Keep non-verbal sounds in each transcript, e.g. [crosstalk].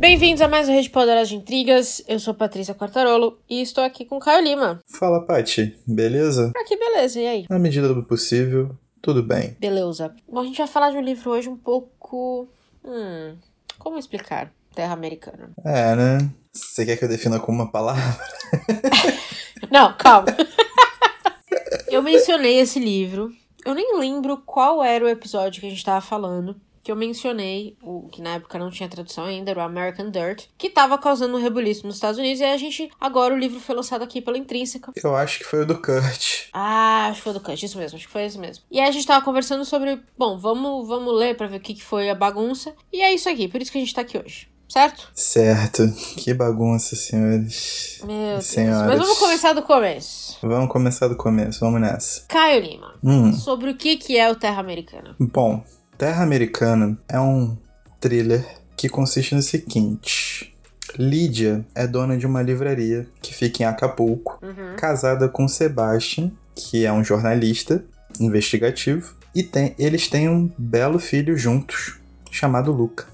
Bem-vindos a mais um Rede Poderosa de Intrigas. Eu sou Patrícia Quartarolo e estou aqui com Caio Lima. Fala, Paty. Beleza? Aqui, beleza. E aí? Na medida do possível, tudo bem. Beleza. Bom, a gente vai falar de um livro hoje um pouco. Hum. Como explicar? Terra Americana. É, né? Você quer que eu defina com uma palavra? [laughs] Não, calma. [laughs] eu mencionei esse livro. Eu nem lembro qual era o episódio que a gente tava falando. Que eu mencionei, o que na época não tinha tradução ainda, era o American Dirt, que tava causando um rebuliço nos Estados Unidos, e a gente. Agora o livro foi lançado aqui pela Intrínseca. Eu acho que foi o do Kurt. Ah, acho que foi do Kant, isso mesmo, acho que foi isso mesmo. E aí a gente tava conversando sobre, bom, vamos, vamos ler pra ver o que, que foi a bagunça. E é isso aqui, por isso que a gente tá aqui hoje. Certo? Certo. Que bagunça, senhores. Meu Deus. Mas vamos começar do começo. Vamos começar do começo, vamos nessa. Caio Lima, Hum. sobre o que, que é o Terra Americana. Bom, Terra Americana é um thriller que consiste no seguinte. Lídia é dona de uma livraria que fica em Acapulco, Uhum. casada com Sebastian, que é um jornalista investigativo, e tem- eles têm um belo filho juntos, chamado Luca.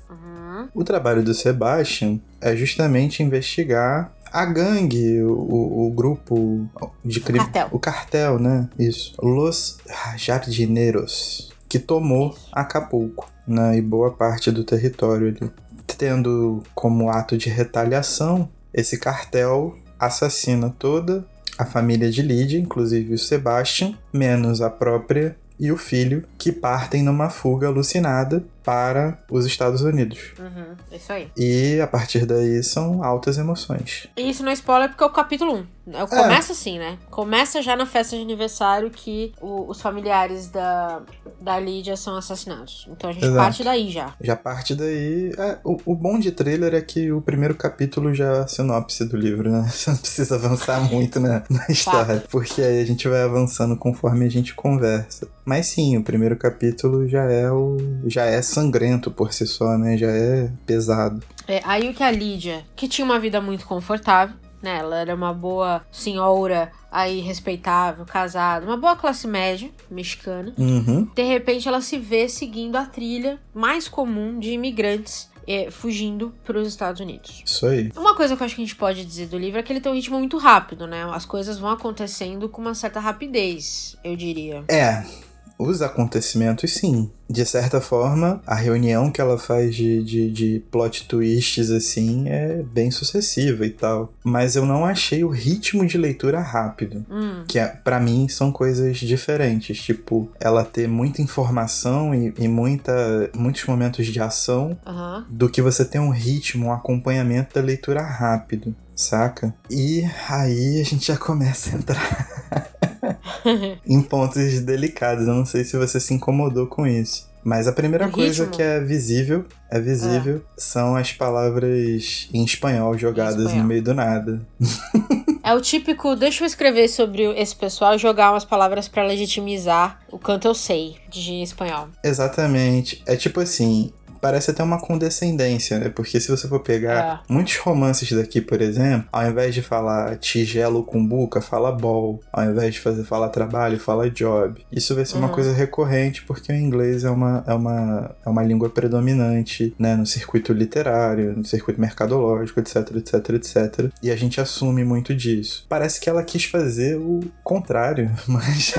Uhum. O trabalho do Sebastian é justamente investigar a gangue, o, o- grupo de crime. cartel. O cartel, né? Isso. Los Jardineiros, que tomou Acapulco, né? E boa parte do território ali. Tendo como ato de retaliação, esse cartel assassina toda a família de Lydia, inclusive o Sebastian, menos a própria e o filho, que partem numa fuga alucinada para os Estados Unidos. Uhum. Isso aí. E a partir daí são altas emoções. E isso não é spoiler porque é o capítulo 1. Começa assim, né? Começa já na festa de aniversário que o- os familiares da, da Lídia são assassinados. Então a gente Exato. parte daí já. Já parte daí. é, o, o bom de trailer é que o primeiro capítulo já é a sinopse do livro, né? [laughs] Você não precisa avançar [laughs] muito na, na história. Porque aí a gente vai avançando conforme a gente conversa. Mas sim, o primeiro capítulo já é o. já é sangrento por si só, né? Já é pesado. É, aí o que a Lídia, que tinha uma vida muito confortável, né? Ela era uma boa senhora, aí respeitável, casada, uma boa classe média mexicana. Uhum. De repente ela se vê seguindo a trilha mais comum de imigrantes eh, fugindo para os Estados Unidos. Isso aí. Uma coisa que eu acho que a gente pode dizer do livro é que ele tem um ritmo muito rápido, né? As coisas vão acontecendo com uma certa rapidez, eu diria. É, os acontecimentos, sim. De certa forma, a reunião que ela faz de, de, de plot twists, assim, é bem sucessiva e tal. Mas eu não achei o ritmo de leitura rápido. Hum, Que é, para mim são coisas diferentes. Tipo, ela ter muita informação e, e muita, muitos momentos de ação do que você ter um ritmo, um acompanhamento da leitura rápido, saca? E aí a gente já começa a entrar [laughs] em pontos delicados. Eu não sei se você se incomodou com isso. Mas a primeira coisa que é visível, é visível, são as palavras em espanhol jogadas espanhol. no meio do nada. É o típico, deixa eu escrever sobre esse pessoal e jogar umas palavras pra legitimizar o quanto eu sei de espanhol. Exatamente. É tipo assim, parece até uma condescendência, né? Porque se você for pegar muitos romances daqui, por exemplo, ao invés de falar tigelo com buca, fala ball. Ao invés de fazer falar trabalho, fala job. Isso vai ser uma Uhum. coisa recorrente porque o inglês é uma, é uma, é uma língua predominante, né? No circuito literário, no circuito mercadológico, etc, etc, etc. E a gente assume muito disso. Parece que ela quis fazer o contrário, [laughs] mas...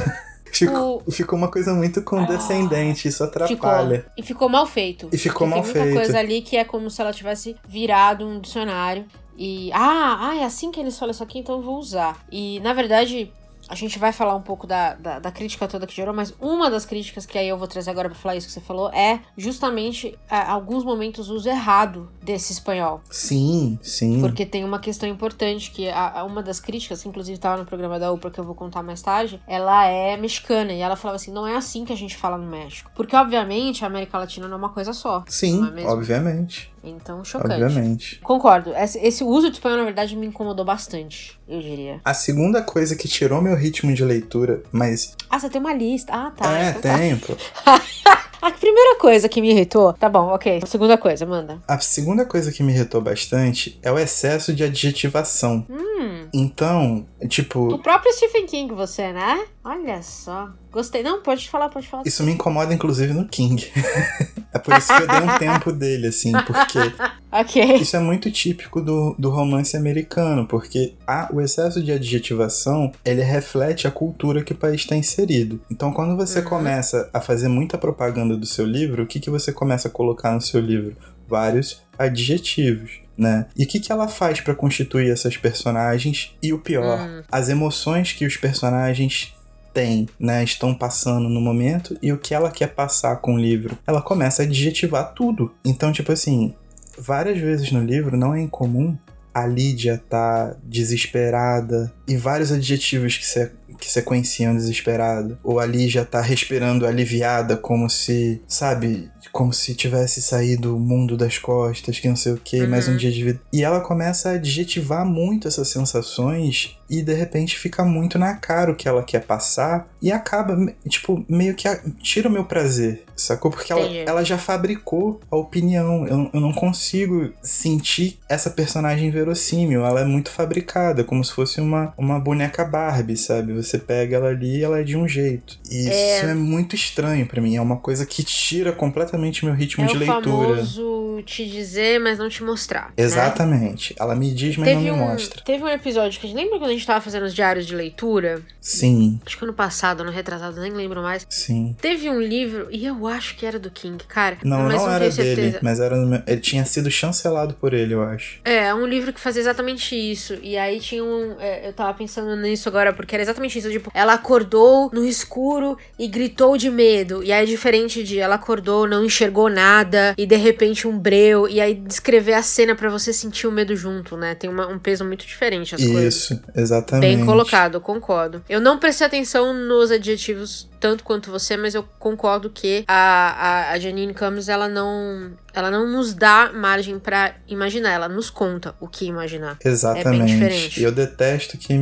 Ficou, ficou uma coisa muito condescendente, isso atrapalha. Ficou. E ficou mal feito. E ficou mal tem muita feito. coisa ali que é como se ela tivesse virado um dicionário. E. Ah, ah, é assim que eles falam isso aqui, então eu vou usar. E, na verdade. A gente vai falar um pouco da, da, da crítica toda que gerou, mas uma das críticas que aí eu vou trazer agora pra falar isso que você falou é justamente ah, alguns momentos uso errado desse espanhol. Sim, sim. Porque tem uma questão importante que a, a- uma das críticas, que inclusive estava no programa da UPA que eu vou contar mais tarde, ela é mexicana e ela falava assim: não é assim que a gente fala no México. Porque, obviamente, a América Latina não é uma coisa só. Sim, é obviamente. Então, chocante. Obviamente. Concordo. Esse, uso de espanhol, na verdade, me incomodou bastante, eu diria. A segunda coisa que tirou meu ritmo de leitura, mas. Ah, você tem uma lista. Ah, tá. é, então tá. tem, pô. [laughs] A primeira coisa que me irritou. Tá bom, ok. A segunda coisa, manda. A segunda coisa que me irritou bastante é o excesso de adjetivação. Hum. Então, O tipo, próprio Stephen King, você, né? Olha só. Gostei. Não, pode falar, pode falar. isso me incomoda inclusive no King. [laughs] é por isso que eu dei um tempo dele, assim, porque [laughs] Ok. Isso é muito típico do, do romance americano, porque a, o excesso de adjetivação, ele reflete a cultura que o país está inserido. Então, quando você Uhum. começa a fazer muita propaganda do seu livro, o que, que você começa a colocar no seu livro? Vários adjetivos. Né? E o que, que ela faz para constituir essas personagens? E o pior, Hum. as emoções que os personagens têm, né, estão passando no momento e o que ela quer passar com o livro. Ela começa a adjetivar tudo. Então, tipo assim, várias vezes no livro não é incomum a Lídia tá desesperada e vários adjetivos que, se, que sequenciam desesperada. Ou a Lídia tá respirando aliviada, como se, sabe, como se tivesse saído o mundo das costas, que não sei o que, mais um Uhum. dia de vida. E ela começa a adjetivar muito essas sensações e de repente fica muito na cara o que ela quer passar e acaba, tipo, meio que a- tira o meu prazer, sacou? Porque ela, ela já fabricou a opinião. Eu, eu não consigo sentir essa personagem verossímil. Ela é muito fabricada, como se fosse uma, uma boneca Barbie, sabe? Você pega ela ali e ela é de um jeito. E É. isso é muito estranho pra mim. É uma coisa que tira completamente meu ritmo É de o leitura. famoso te dizer, mas não te mostrar. né? Exatamente. Ela me diz, mas não Teve me um, mostra. teve um episódio que a gente lembra quando a gente tava fazendo os diários de leitura? Sim, Acho que ano passado, ano retrasado, nem lembro mais. sim. Teve um livro, e eu acho que era do King, cara. Não, mas não não era certeza. dele, mas era no meu- ele tinha sido chancelado por ele, eu acho. É, um livro que fazia exatamente isso. E aí tinha um. é, eu tava pensando nisso agora, porque era exatamente isso. Tipo, ela acordou no escuro e gritou de medo. E aí é diferente de ela acordou, não enxergou nada, e de repente um breu. E aí descrever a cena pra você sentir o medo junto, né? Tem uma- um peso muito diferente as coisas. Isso, exatamente. Bem colocado, concordo. Eu não prestei atenção nos adjetivos tanto quanto você, mas eu concordo que a, a, a Janine Camus, ela não, ela não nos dá margem pra imaginar, ela nos conta o que imaginar. Exatamente. diferente. E eu detesto que,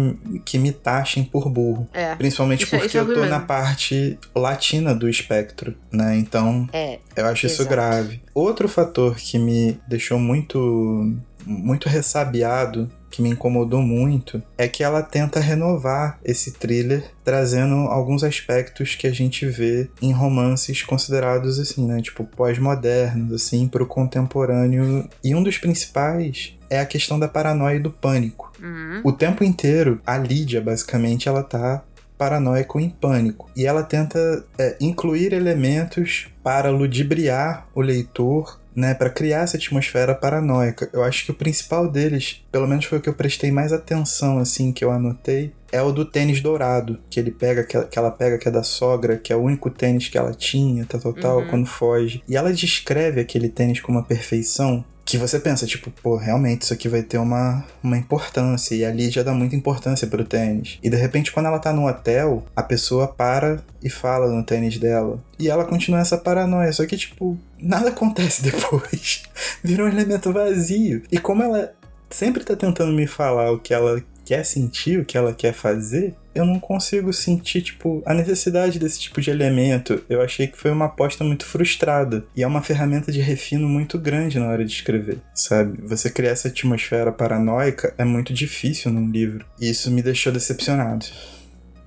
que me taxem por burro. É, Principalmente Isso é- porque isso é eu tô ruim na mesmo. parte latina do espectro, né? Então é. eu acho isso Exato. grave. Outro fator que me deixou muito, muito ressabiado, que me incomodou muito, é que ela tenta renovar esse thriller, trazendo alguns aspectos que a gente vê em romances considerados assim, né? Tipo, pós-modernos, assim, pro contemporâneo. E um dos principais é a questão da paranoia e do pânico. Uhum. O tempo inteiro, a Lídia, basicamente, ela tá paranoico em pânico. E ela tenta é, incluir elementos para ludibriar o leitor, né, para criar essa atmosfera paranoica. Eu acho que o principal deles, pelo menos foi o que eu prestei mais atenção, assim, que eu anotei, é o do tênis dourado, que ele pega, que ela, que ela pega, que é da sogra, que é o único tênis que ela tinha, tal, tal, tal, Uhum. quando foge. E ela descreve aquele tênis com uma perfeição que você pensa, tipo, pô, realmente isso aqui vai ter uma, uma importância. E a Lídia dá muita importância pro tênis. E de repente, quando ela tá no hotel, a pessoa para e fala no tênis dela. E ela continua essa paranoia. Só que, tipo, nada acontece [laughs] depois. Vira um elemento vazio. E como ela sempre tá tentando me falar o que ela quer sentir, o que ela quer fazer, eu não consigo sentir, tipo, a necessidade desse tipo de elemento. Eu achei que foi uma aposta muito frustrada. E é uma ferramenta de refino muito grande na hora de escrever, sabe? Você criar essa atmosfera paranoica é muito difícil num livro. E isso me deixou decepcionado.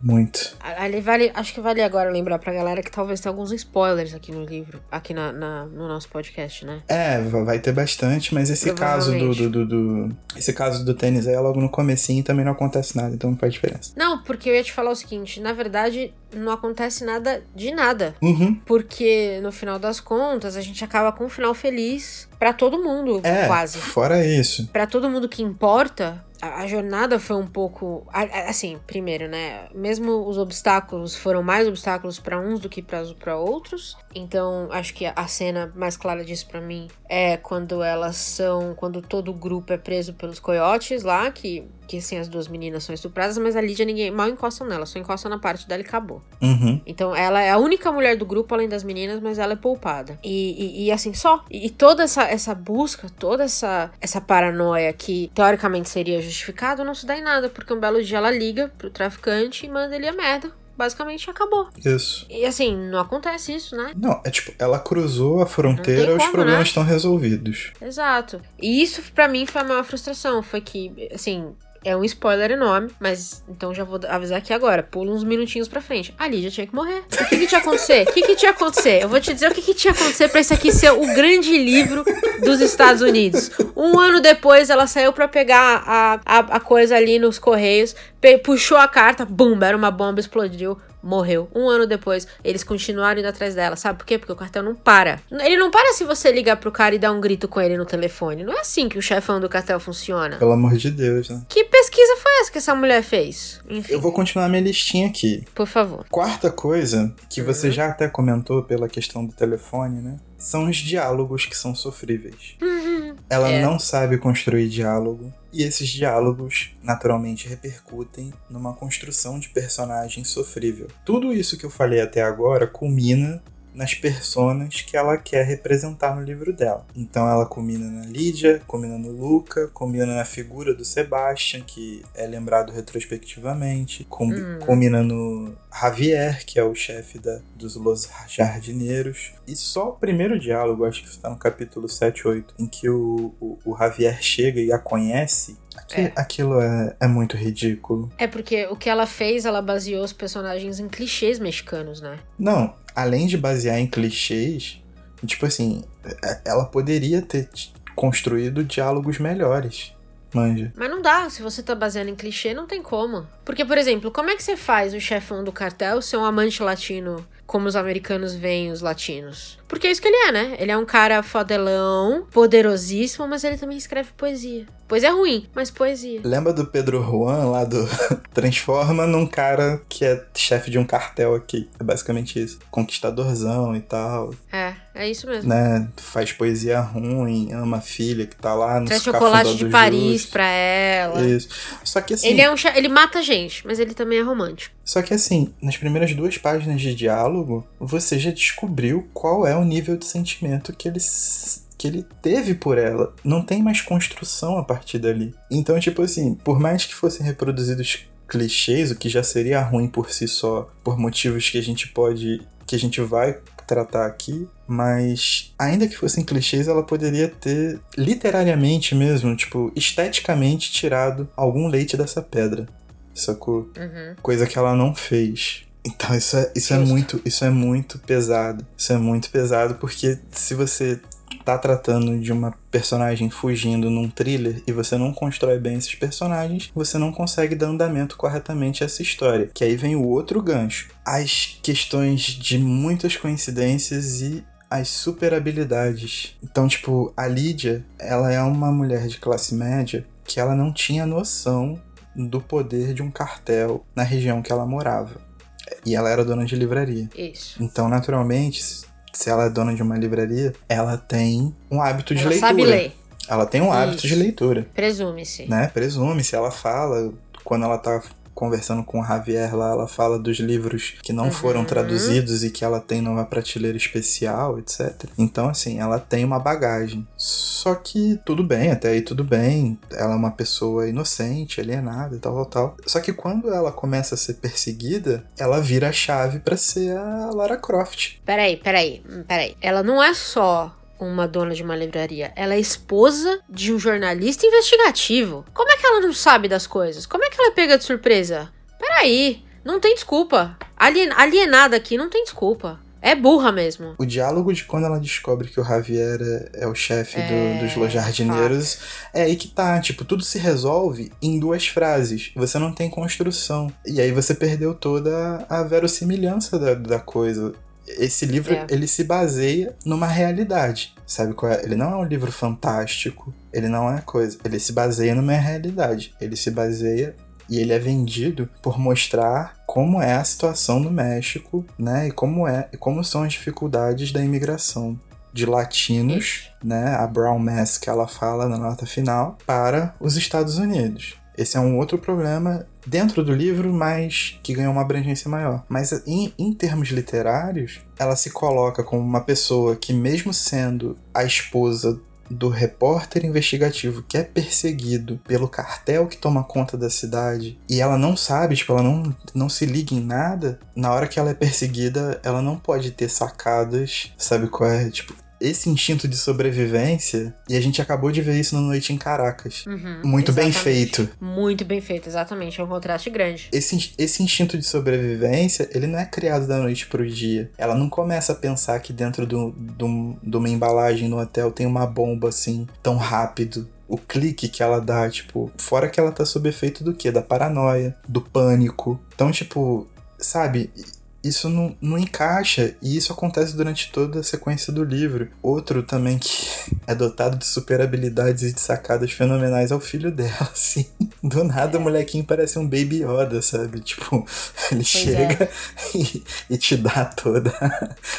Muito. Ali vale, acho que vale agora lembrar pra galera que talvez tenha alguns spoilers aqui no livro, aqui na, na- no nosso podcast, né? É, va- vai ter bastante, mas esse caso do, do, do, do- Esse caso do tênis aí é logo no comecinho e também não acontece nada, então não faz diferença. Não, porque eu ia te falar o seguinte, na verdade, não acontece nada de nada. Uhum. Porque no final das contas, a gente acaba com um final feliz pra todo mundo, É, quase. fora isso. Pra todo mundo que importa, a, jornada foi um pouco. Assim, primeiro, né? Mesmo os obstáculos foram mais obstáculos pra uns do que pra outros. Então, acho que a, a cena mais clara disso pra mim é quando elas são. Quando todo o grupo é preso pelos coiotes lá, que, que assim, as duas meninas são estupradas, mas a Lídia ninguém mal encostam nela, só encostam na parte dela e acabou. Uhum. Então ela é a única mulher do grupo, além das meninas, mas ela é poupada. E, e- e assim, só. E, e toda essa, essa busca, toda essa, essa paranoia que teoricamente seria justificada, não se dá em nada, porque um belo dia ela liga pro traficante e manda ele a merda. Basicamente acabou. Isso. E assim, não acontece isso, né? Não, é tipo, ela cruzou a fronteira, tem os como, problemas né? estão resolvidos. Exato. E isso pra mim foi a maior frustração. Foi que, assim, É um spoiler enorme, mas então já vou avisar aqui agora. Pula uns minutinhos pra frente. A Lídia tinha que morrer. O que, que tinha acontecer? O que, que tinha acontecer? Eu vou te dizer o que, que tinha acontecer pra isso aqui ser o grande livro dos Estados Unidos. Um ano depois, ela saiu pra pegar a, a, a coisa ali nos correios, puxou a carta, bum, era uma bomba, explodiu morreu. Um ano depois, eles continuaram indo atrás dela. Sabe por quê? Porque o cartel não para. Ele não para se você ligar pro cara e dar um grito com ele no telefone. Não é assim que o chefão do cartel funciona. Pelo amor de Deus, né? Que pesquisa foi essa que essa mulher fez? Enfim. Eu vou continuar minha listinha aqui. Por favor. Quarta coisa, que você uhum. já até comentou pela questão do telefone, né? São os diálogos que são sofríveis. Uhum. Ela é. não sabe construir diálogo. E esses diálogos naturalmente repercutem numa construção de personagem sofrível. Tudo isso que eu falei até agora culmina nas personas que ela quer representar no livro dela. Então ela combina na Lídia, combina no Luca, combina na figura do Sebastian, que é lembrado retrospectivamente, com, hum. combina no Javier, que é o chefe da, dos Los Jardineiros. E só o primeiro diálogo, acho que está no capítulo 7, 8, em que o, o, o Javier chega e a conhece, é. Aquilo é, é muito ridículo. É porque o que ela fez, ela baseou os personagens em clichês mexicanos, né? Não, além de basear em clichês, tipo assim, é, ela poderia ter construído diálogos melhores. Manja. Mas não dá, se você tá baseando em clichê, não tem como. Porque, por exemplo, como é que você faz o chefão do cartel ser um amante latino como os americanos veem os latinos. Porque é isso que ele é, né? Ele é um cara fodelão, poderosíssimo, mas ele também escreve poesia. Poesia é ruim, mas poesia. Lembra do Pedro Juan lá do [laughs] Transforma num cara que é chefe de um cartel aqui. É basicamente isso. Conquistadorzão e tal. É, é isso mesmo. Né? Faz poesia ruim, ama a filha que tá lá no Traz chocolate de Paris Just. pra ela. Isso. Só que assim. Ele é um ele mata gente, mas ele também é romântico. Só que assim, nas primeiras duas páginas de diálogo, você já descobriu qual é o nível de sentimento que ele que ele teve por ela. Não tem mais construção a partir dali. Então, tipo assim, por mais que fossem reproduzidos clichês, o que já seria ruim por si só, por motivos que a gente pode. que a gente vai tratar aqui, mas ainda que fossem clichês, ela poderia ter literariamente mesmo, tipo, esteticamente tirado algum leite dessa pedra sacou? Uhum. Coisa que ela não fez. Então isso é, isso é muito isso é muito pesado. Isso é muito pesado porque se você tá tratando de uma personagem fugindo num thriller e você não constrói bem esses personagens, você não consegue dar andamento corretamente a essa história. Que aí vem o outro gancho. As questões de muitas coincidências e as super habilidades. Então, tipo, a Lídia, ela é uma mulher de classe média que ela não tinha noção do poder de um cartel na região que ela morava. E ela era dona de livraria. Isso. Então, naturalmente, se ela é dona de uma livraria, ela tem um hábito de ela leitura. Sabe ler. Ela tem um hábito Isso. de leitura. Presume-se. Né? Presume-se. Ela fala quando ela tá conversando com o Javier lá, ela fala dos livros que não uhum. foram traduzidos e que ela tem numa prateleira especial, etc. Então, assim, ela tem uma bagagem. Só que tudo bem, até aí tudo bem. Ela é uma pessoa inocente, alienada e tal, tal, tal. Só que quando ela começa a ser perseguida, ela vira a chave para ser a Lara Croft. Peraí, peraí, peraí. Ela não é só uma dona de uma livraria. Ela é esposa de um jornalista investigativo. Como é que ela não sabe das coisas? Como é que ela é pega de surpresa? Peraí, não tem desculpa. Alien, alienada aqui não tem desculpa. É burra mesmo. O diálogo de quando ela descobre que o Javier é, o chefe é, do, dos Los Jardineiros é aí que tá. Tipo, tudo se resolve em duas frases. Você não tem construção. E aí você perdeu toda a verossimilhança da, da coisa esse livro é. ele se baseia numa realidade, sabe qual é? Ele não é um livro fantástico, ele não é coisa, ele se baseia numa realidade, ele se baseia e ele é vendido por mostrar como é a situação no México, né? E como é, como são as dificuldades da imigração de latinos, né? A Brown Mass que ela fala na nota final para os Estados Unidos. Esse é um outro problema dentro do livro, mas que ganhou uma abrangência maior. Mas em, em termos literários, ela se coloca como uma pessoa que, mesmo sendo a esposa do repórter investigativo que é perseguido pelo cartel que toma conta da cidade e ela não sabe, tipo, ela não, não se liga em nada, na hora que ela é perseguida, ela não pode ter sacadas, sabe qual é? Tipo, esse instinto de sobrevivência, e a gente acabou de ver isso no Noite em Caracas. Uhum, Muito bem exatamente. feito. Muito bem feito, exatamente. É um contraste grande. Esse, esse instinto de sobrevivência, ele não é criado da noite pro dia. Ela não começa a pensar que dentro do, do, de uma embalagem no hotel tem uma bomba assim, tão rápido. O clique que ela dá, tipo, fora que ela tá sob efeito do quê? Da paranoia, do pânico. Então, tipo, sabe, isso não, não encaixa e isso acontece durante toda a sequência do livro. Outro também que [laughs] é dotado de super habilidades e de sacadas fenomenais é o filho dela, [laughs] assim. Do nada o molequinho parece um Baby Yoda, sabe? Tipo, [laughs] ele chega e, e te dá toda,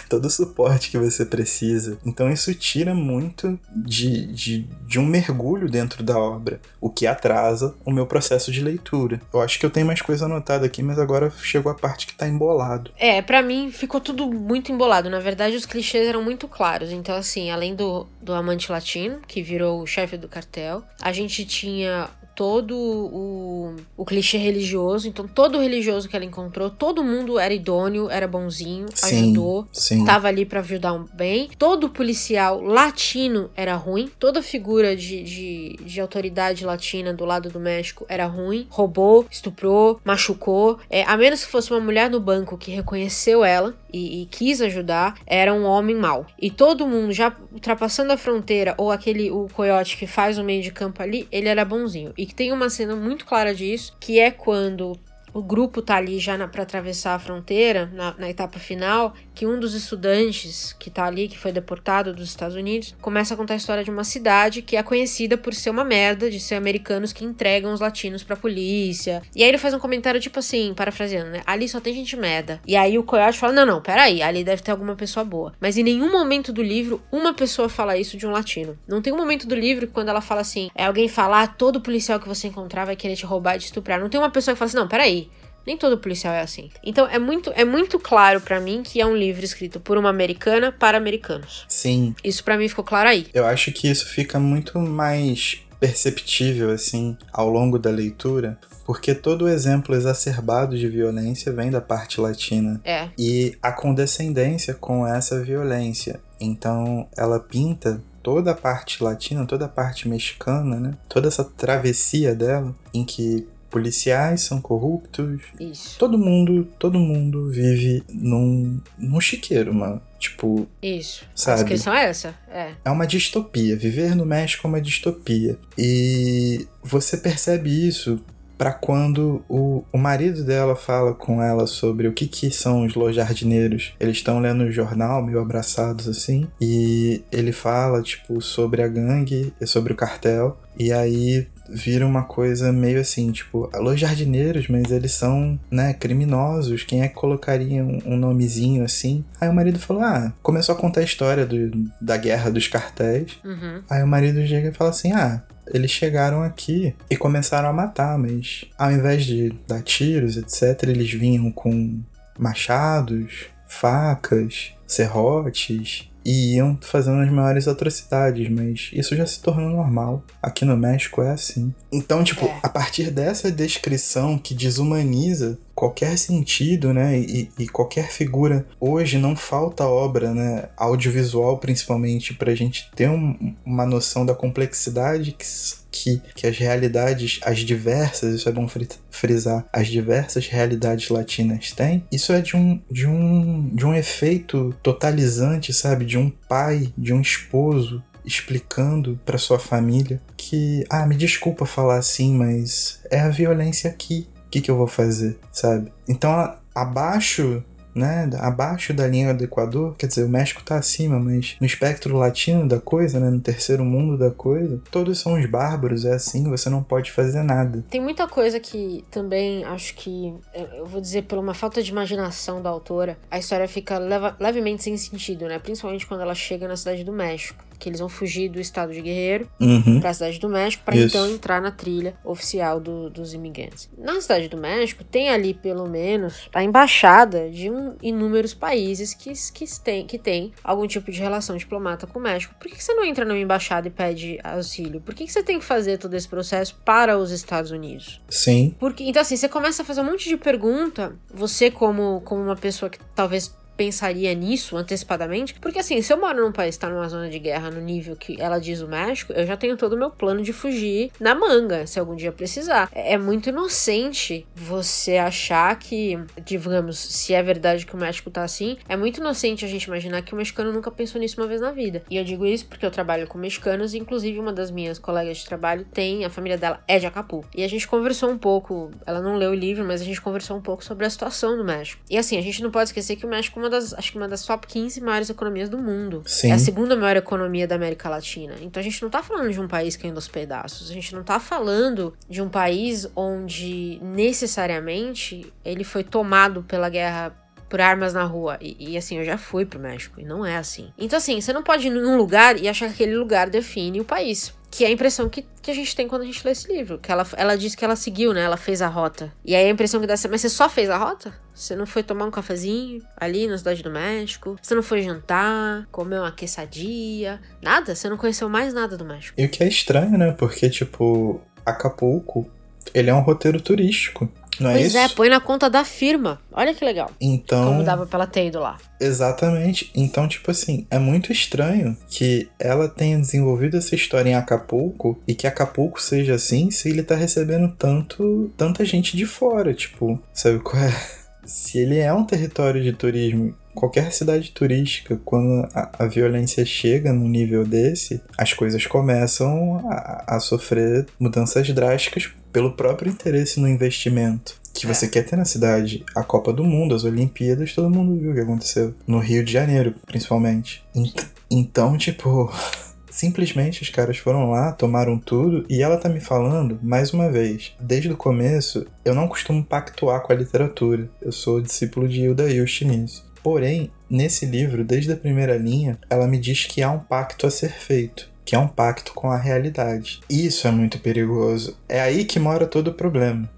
todo o suporte que você precisa. Então isso tira muito de, de, de um mergulho dentro da obra, o que atrasa o meu processo de leitura. Eu acho que eu tenho mais coisa anotada aqui, mas agora chegou a parte que tá embolado. É, pra mim ficou tudo muito embolado. Na verdade, os clichês eram muito claros. Então, assim, além do, do amante latino, que virou o chefe do cartel, a gente tinha todo o, o clichê religioso. Então, todo religioso que ela encontrou, todo mundo era idôneo, era bonzinho, Sim, ajudou, sim. tava ali pra ajudar um bem. Todo policial latino era ruim. Toda figura de, de, de autoridade latina do lado do México era ruim. Roubou, estuprou, machucou. É, a menos que fosse uma mulher no banco que reconheceu ela e, e quis ajudar, era um homem mau. E todo mundo, já ultrapassando a fronteira, ou aquele o coiote que faz o meio de campo ali, ele era bonzinho. E que tem uma cena muito clara disso, que é quando o grupo tá ali já na, pra atravessar a fronteira, na, na etapa final, que um dos estudantes que tá ali, que foi deportado dos Estados Unidos, começa a contar a história de uma cidade que é conhecida por ser uma merda, de ser americanos que entregam os latinos pra polícia. E aí ele faz um comentário tipo assim, parafraseando, né? Ali só tem gente merda. E aí o Coyote fala: não, não, peraí, ali deve ter alguma pessoa boa. Mas em nenhum momento do livro uma pessoa fala isso de um latino. Não tem um momento do livro que quando ela fala assim, é alguém falar, todo policial que você encontrar vai querer te roubar e te estuprar. Não tem uma pessoa que fala assim, não, peraí. Nem todo policial é assim. Então é muito, é muito claro pra mim que é um livro escrito por uma americana para americanos. Sim, Isso pra mim ficou claro aí. eu acho que isso fica muito mais perceptível, assim, ao longo da leitura, porque todo o exemplo exacerbado de violência vem da parte latina. É. e a condescendência com essa violência. Então ela pinta toda a parte latina, toda a parte mexicana, né? Toda essa travessia dela em que policiais são corruptos. Isso. Todo mundo, todo mundo vive num, num chiqueiro, mano. Tipo, Isso. Sabe? A descrição é essa? É. é uma distopia. Viver no México é uma distopia. E você percebe isso pra quando o, o marido dela fala com ela sobre o que, que são os Los Jardineiros. Eles estão lendo o jornal, meio abraçados assim, e ele fala, tipo, sobre a gangue e sobre o cartel. E aí vira uma coisa meio assim, tipo, Los Jardineiros, mas eles são, né, criminosos. Quem é que colocaria um, um nomezinho assim? Aí o marido falou: Ah, começou a contar a história do, da guerra dos cartéis. Uhum. Aí o marido chega e fala assim: Ah, eles chegaram aqui e começaram a matar, mas ao invés de dar tiros, etc., eles vinham com machados, facas, serrotes e iam fazendo as maiores atrocidades, mas isso já se tornou normal. Aqui no México é assim. Então, tipo, É. a partir dessa descrição que desumaniza qualquer sentido, né, e, e qualquer figura, hoje não falta obra, né, audiovisual principalmente, pra gente ter um- uma noção da complexidade que, que, que as realidades, as diversas, isso é bom fri- frisar, as diversas realidades latinas têm. Isso é de um, de um, de um efeito totalizante, sabe, de um pai, de um esposo explicando pra sua família que, ah, me desculpa falar assim, mas é a violência aqui. O que, que eu vou fazer, sabe? Então, abaixo, né, abaixo da linha do Equador, quer dizer, o México tá acima, mas no espectro latino da coisa, né, no terceiro mundo da coisa, todos são os bárbaros, é assim, você não pode fazer nada. Tem muita coisa que também acho que, eu eu vou dizer, por uma falta de imaginação da autora, a história fica leva- levemente sem sentido, né? Principalmente quando ela chega na cidade do México, que eles vão fugir do estado de Guerreiro Uhum. pra cidade do México Isso. então entrar na trilha oficial do- dos imigrantes. Na cidade do México tem ali pelo menos a embaixada de um, inúmeros países que, que, tem, que tem algum tipo de relação diplomata com o México. Por que, que você não entra numa embaixada e pede auxílio? Por que, que você tem que fazer todo esse processo para os Estados Unidos? Sim, Porque, então, assim, você começa a fazer um monte de pergunta, você como, como uma pessoa que talvez pensaria nisso antecipadamente, porque assim, se eu moro num país que tá numa zona de guerra no nível que ela diz o México, eu já tenho todo o meu plano de fugir na manga, se algum dia precisar. É, é muito inocente você achar que, digamos, se é verdade que o México tá assim, é muito inocente a gente imaginar que o mexicano nunca pensou nisso uma vez na vida. E eu digo isso porque eu trabalho com mexicanos, e inclusive uma das minhas colegas de trabalho tem, a família dela é de Acapulco. E a gente conversou um pouco, ela não leu o livro, mas a gente conversou um pouco sobre a situação do México. E assim, a gente não pode esquecer que o México é uma das, acho que uma das top 15 maiores economias do mundo. Sim. É a segunda maior economia da América Latina. Então a gente não tá falando de um país caindo aos pedaços. A gente não tá falando de um país onde necessariamente ele foi tomado pela guerra por armas na rua. E, e, assim, eu já fui pro México e não é assim. Então, assim, você não pode ir num lugar e achar que aquele lugar define o país. Que é a impressão que, que a gente tem quando a gente lê esse livro. Que ela, ela disse que ela seguiu, né? Ela fez a rota. E aí a impressão que dá assim, mas você só fez a rota? Você não foi tomar um cafezinho ali na cidade do México? Você não foi jantar, comer uma quesadilla? Nada? Você não conheceu mais nada do México. E o que é estranho, né? Porque, tipo, Acapulco, ele é um roteiro turístico. Não é pois isso? é, põe na conta da firma. Olha que legal. Então. Como dava pra ela ter ido lá. Exatamente. Então, tipo assim, é muito estranho que ela tenha desenvolvido essa história em Acapulco e que Acapulco seja assim se ele tá recebendo tanto tanta gente de fora, tipo, sabe qual é? [laughs] Se ele é um território de turismo, qualquer cidade turística, quando a, a violência chega num nível desse, as coisas começam a, a sofrer mudanças drásticas pelo próprio interesse no investimento que É. você quer ter na cidade. A Copa do Mundo, as Olimpíadas, todo mundo viu o que aconteceu. No Rio de Janeiro, principalmente. Ent- Então, tipo, [laughs] simplesmente os caras foram lá, tomaram tudo, e ela tá me falando, mais uma vez, desde o começo, eu não costumo pactuar com a literatura. Eu sou discípulo de Hilda Ilst nisso. Porém, nesse livro, desde a primeira linha, ela me diz que há um pacto a ser feito. Que é um pacto com a realidade. Isso é muito perigoso. É aí que mora todo o problema.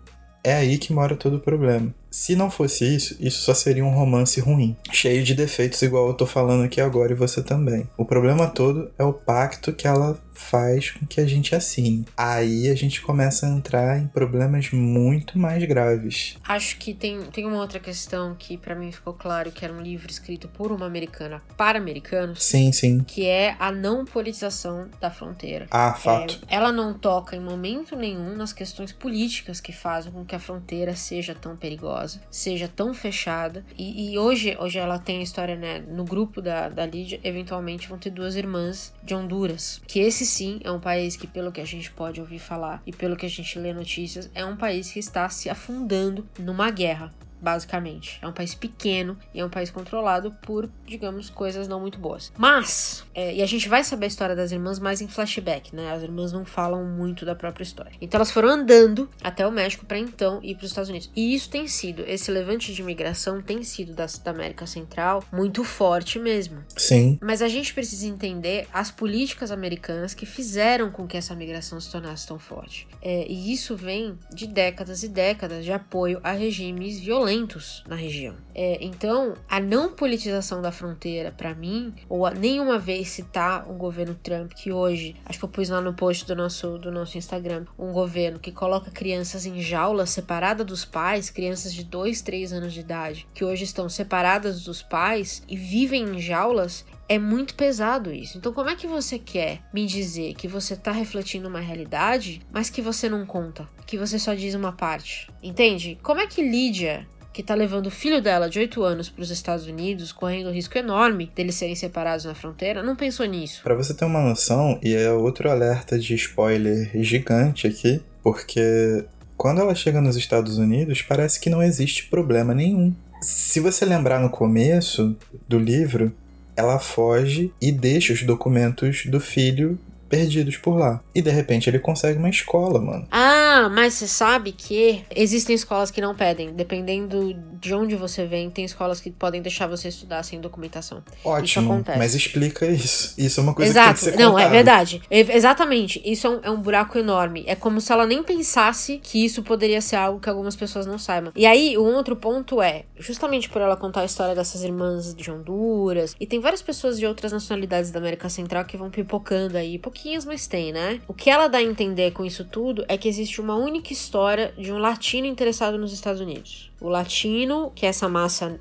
É aí que mora todo o problema. Se não fosse isso, isso só seria um romance ruim, cheio de defeitos, igual eu tô falando aqui agora e você também. O problema todo é o pacto que ela faz com que a gente assine. Aí a gente começa a entrar em problemas muito mais graves. Acho que tem, tem uma outra questão que pra mim ficou claro que era um livro escrito por uma americana para americanos, Sim, sim. que é a não politização da fronteira. Ah, fato. É, ela não toca em momento nenhum nas questões políticas que fazem com que a fronteira seja tão perigosa, seja tão fechada. E, e hoje, hoje ela tem a história, né? No grupo da, da Lídia, eventualmente vão ter duas irmãs de Honduras. Que esse sim é um país que, pelo que a gente pode ouvir falar e pelo que a gente lê notícias, é um país que está se afundando numa guerra basicamente. É um país pequeno e é um país controlado por, digamos, coisas não muito boas. Mas, é, e a gente vai saber a história das irmãs mais em flashback, né? As irmãs não falam muito da própria história. Então elas foram andando até o México para então ir para os Estados Unidos. E isso tem sido, esse levante de imigração tem sido da, da América Central muito forte mesmo. Sim. Mas a gente precisa entender as políticas americanas que fizeram com que essa migração se tornasse tão forte. É, e isso vem de décadas e décadas de apoio a regimes violentos na região. É, então, a não politização da fronteira, para mim, ou a nenhuma vez citar um governo Trump que hoje, acho que eu pus lá no post do nosso, do nosso Instagram, um governo que coloca crianças em jaulas separadas dos pais, crianças de 2, 3 anos de idade, que hoje estão separadas dos pais e vivem em jaulas, é muito pesado isso. Então, como é que você quer me dizer que você tá refletindo uma realidade, mas que você não conta? Que você só diz uma parte? Entende? Como é que Lídia, que tá levando o filho dela de 8 anos para os Estados Unidos, correndo o risco enorme deles serem separados na fronteira, não pensou nisso? Pra você ter uma noção, e é outro alerta de spoiler gigante aqui, porque quando ela chega nos Estados Unidos, parece que não existe problema nenhum. Se você lembrar no começo do livro, ela foge e deixa os documentos do filho perdidos por lá. E de repente ele consegue uma escola, mano. Ah, mas você sabe que existem escolas que não pedem. Dependendo de onde você vem, tem escolas que podem deixar você estudar sem documentação. Ótimo, acontece. mas explica isso. Isso é uma coisa Exato, que tem que ser não, é contado. verdade. E- Exatamente. Isso é um, é um buraco enorme. É como se ela nem pensasse que isso poderia ser algo que algumas pessoas não saibam. E aí, o outro ponto é, justamente por ela contar a história dessas irmãs de Honduras, e tem várias pessoas de outras nacionalidades da América Central que vão pipocando aí, pouquinhas, mas tem, né? O que ela dá a entender com isso tudo é que existe uma única história de um latino interessado nos Estados Unidos. O latino, que é essa massa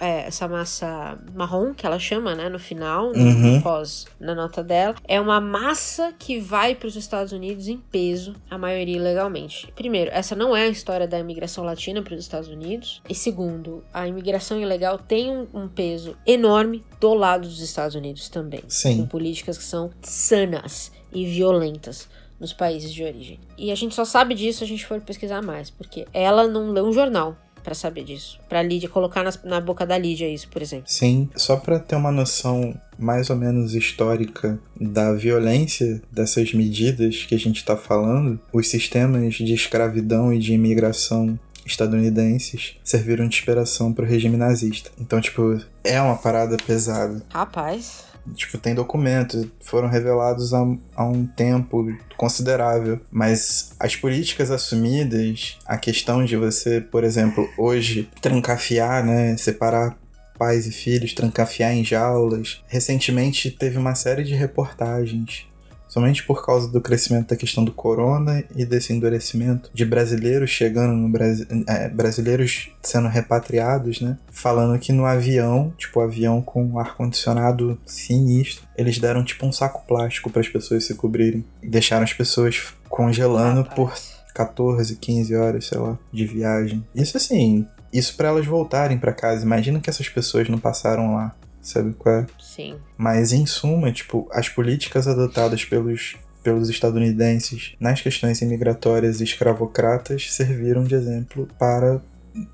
essa massa marrom, que ela chama, né, no final, Uhum. pós, na nota dela, é uma massa que vai para os Estados Unidos em peso, a maioria ilegalmente. Primeiro, essa não é a história da imigração latina para os Estados Unidos. E segundo, a imigração ilegal tem um, um peso enorme do lado dos Estados Unidos também. Com Sim. políticas que são sanas e violentas nos países de origem. E a gente só sabe disso se a gente for pesquisar mais, porque ela não lê um jornal pra saber disso. Pra Lídia colocar nas- na, boca da Lídia isso, por exemplo. Sim, só para ter uma noção mais ou menos histórica da violência dessas medidas que a gente está falando, os sistemas de escravidão e de imigração estadunidenses serviram de inspiração para o regime nazista. Então, tipo, é uma parada pesada. Rapaz, Tipo, tem documentos, foram revelados há, há um tempo considerável. Mas as políticas assumidas, a questão de você, por exemplo, hoje trancafiar, né? Separar pais e filhos, trancafiar em jaulas. Recentemente teve uma série de reportagens. Somente por causa do crescimento da questão do corona e desse endurecimento de brasileiros chegando no Brasil, é, brasileiros sendo repatriados, né? Falando que no avião, tipo avião com ar-condicionado sinistro, eles deram tipo um saco plástico para as pessoas se cobrirem. E deixaram as pessoas congelando por rapaz. 14, 15 horas, sei lá, de viagem. Isso assim, isso para elas voltarem para casa. Imagina que essas pessoas não passaram lá, sabe qual é? Sim. Mas em suma, tipo, as políticas adotadas pelos pelos estadunidenses nas questões imigratórias e escravocratas serviram de exemplo para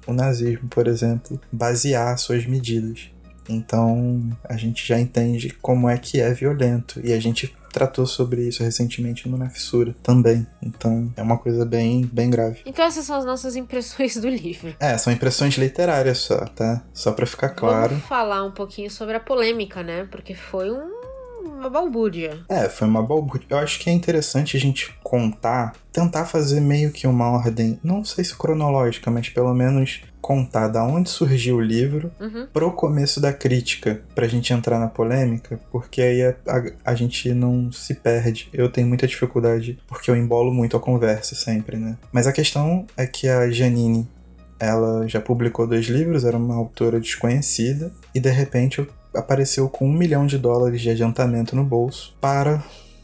o nazismo, por exemplo, basear suas medidas. Então, a gente já entende como é que é violento e a gente tratou sobre isso recentemente no Na Fissura também. Então, é uma coisa bem, bem grave. Então essas são as nossas impressões do livro. É, são impressões literárias só, tá? Só pra ficar claro. Vamos falar um pouquinho sobre a polêmica, né? Porque foi um- uma balbúrdia. É, foi uma balbúrdia. Eu acho que é interessante a gente contar, tentar fazer meio que uma ordem, não sei se cronológica, mas pelo menos contar da onde surgiu o livro Uhum. pro começo da crítica, pra gente entrar na polêmica, porque aí a, a- a gente não se perde. Eu tenho muita dificuldade, porque eu embolo muito a conversa sempre, né? Mas a questão é que a Janine, ela já publicou dois livros, era uma autora desconhecida, e de repente apareceu com um milhão de dólares de adiantamento no bolso para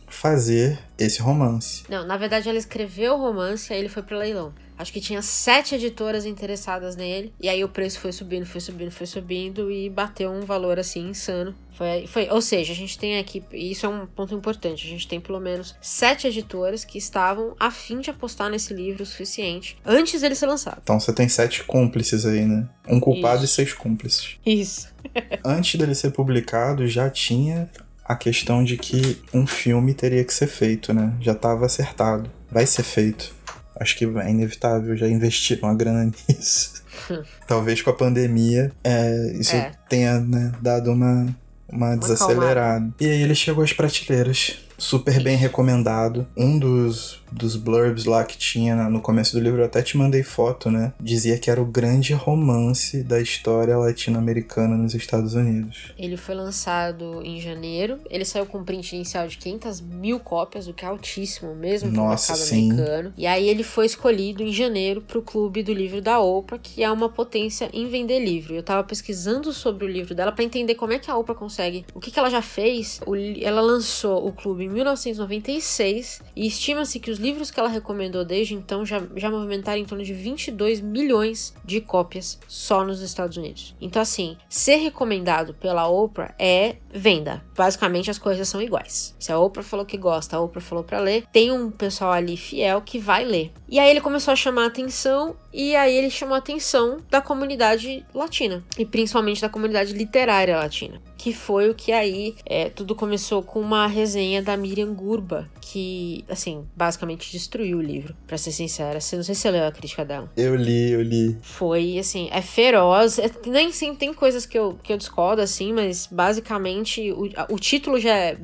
fazer esse romance. Não, na verdade ela escreveu o romance e aí ele foi pro leilão. Acho que tinha sete editoras interessadas nele. E aí o preço foi subindo, foi subindo, foi subindo e bateu um valor assim insano. Foi, foi, ou seja, a gente tem aqui, e isso é um ponto importante, a gente tem pelo menos sete editoras que estavam a fim de apostar nesse livro o suficiente antes dele ser lançado. Então você tem sete cúmplices aí, né? Um culpado Isso. e seis cúmplices. Isso. [laughs] Antes dele ser publicado, já tinha a questão de que um filme teria que ser feito, né? Já estava acertado. Vai ser feito. Acho que é inevitável, já investiram a grana [laughs] nisso. [laughs] Talvez com a pandemia é, isso É. tenha né, dado uma, uma desacelerada. E aí ele chegou às prateleiras. Super bem recomendado. Um dos, dos blurbs lá que tinha no começo do livro, eu até te mandei foto, né? Dizia que era o grande romance da história latino-americana nos Estados Unidos. Ele foi lançado em janeiro. Ele saiu com um print inicial de 500 mil cópias, o que é altíssimo mesmo para o mercado sim. americano. E aí ele foi escolhido em janeiro para o clube do livro da Oprah, que é uma potência em vender livro. Eu tava pesquisando sobre o livro dela para entender como é que a Oprah consegue, o que, que ela já fez. O ela lançou o clube em 1996 e estima-se que os livros que ela recomendou desde então já, já movimentaram em torno de 22 milhões de cópias só nos Estados Unidos. Então, assim, ser recomendado pela Oprah é venda. Basicamente, as coisas são iguais. Se a Oprah falou que gosta, a Oprah falou pra ler, tem um pessoal ali fiel que vai ler. E aí ele começou a chamar a atenção, e aí ele chamou a atenção da comunidade latina, e principalmente da comunidade literária latina. Que foi o que aí é, tudo começou com uma resenha da Miriam Gurba, que, assim, basicamente destruiu o livro, pra ser sincera. Não sei se você leu a crítica dela Eu li, eu li. foi, assim, é feroz. É- nem sempre tem coisas que eu, que eu discordo, assim, mas basicamente o, o título já é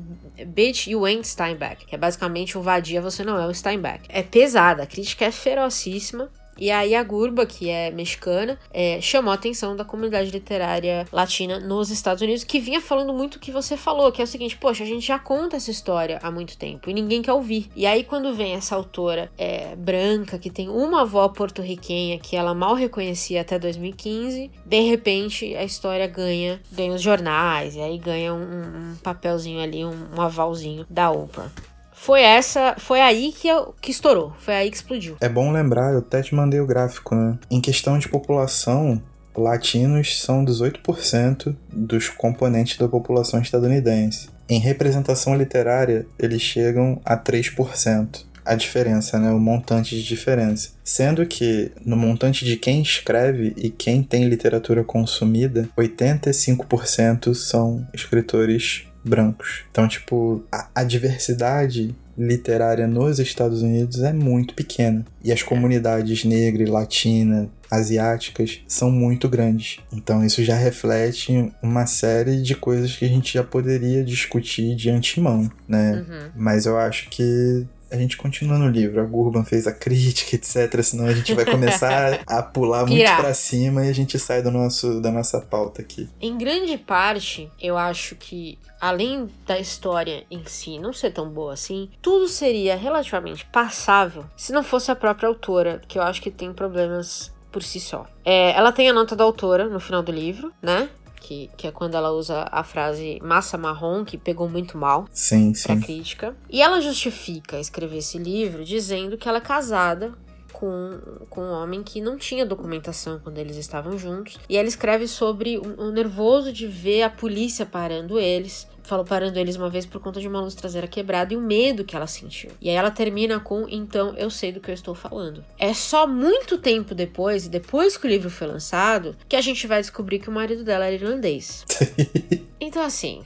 Bitch, You Ain't Steinbeck, que é basicamente o vadia, você não é o Steinbeck. É pesada, a crítica é ferocíssima. E aí a Gurba, que é mexicana, é, chamou a atenção da comunidade literária latina nos Estados Unidos, que vinha falando muito o que você falou, que é o seguinte, poxa, a gente já conta essa história há muito tempo e ninguém quer ouvir. E aí quando vem essa autora é, branca, que tem uma avó porto-riquenha que ela mal reconhecia até 2015, de repente a história ganha, ganha os jornais, e aí ganha um, um papelzinho ali, um, um avalzinho da Oprah foi essa, foi aí que, eu, que estourou, foi aí que explodiu. É bom lembrar, eu até te mandei o gráfico, né? Em questão de população, latinos são 18% dos componentes da população estadunidense. Em representação literária, eles chegam a 3%. A diferença, né? O montante de diferença. Sendo que no montante de quem escreve e quem tem literatura consumida, 85% são escritores brancos. Então, tipo, a, a diversidade literária nos Estados Unidos é muito pequena. E as comunidades negra, latina, asiáticas são muito grandes. Então isso já reflete uma série de coisas que a gente já poderia discutir de antemão, né? Uhum. Mas eu acho que a gente continua no livro. A Gurban fez a crítica, [laughs] etc. Senão a gente vai começar a pular muito para cima e a gente sai do nosso, da nossa pauta aqui. Em grande parte, eu acho que além da história em si não ser tão boa assim, tudo seria relativamente passável se não fosse a própria autora, que eu acho que tem problemas por si só. É, ela tem a nota da autora no final do livro, né? Que, que, é quando ela usa a frase massa marrom, que pegou muito mal sim, sim. pra crítica. E ela justifica escrever esse livro dizendo que ela é casada com, com um homem que não tinha documentação quando eles estavam juntos. E ela escreve sobre o, o nervoso de ver a polícia parando eles falou parando eles uma vez por conta de uma luz traseira quebrada e o medo que ela sentiu. E aí ela termina com então eu sei do que eu estou falando. É só muito tempo depois, e depois que o livro foi lançado, que a gente vai descobrir que o marido dela era irlandês. [laughs] então assim,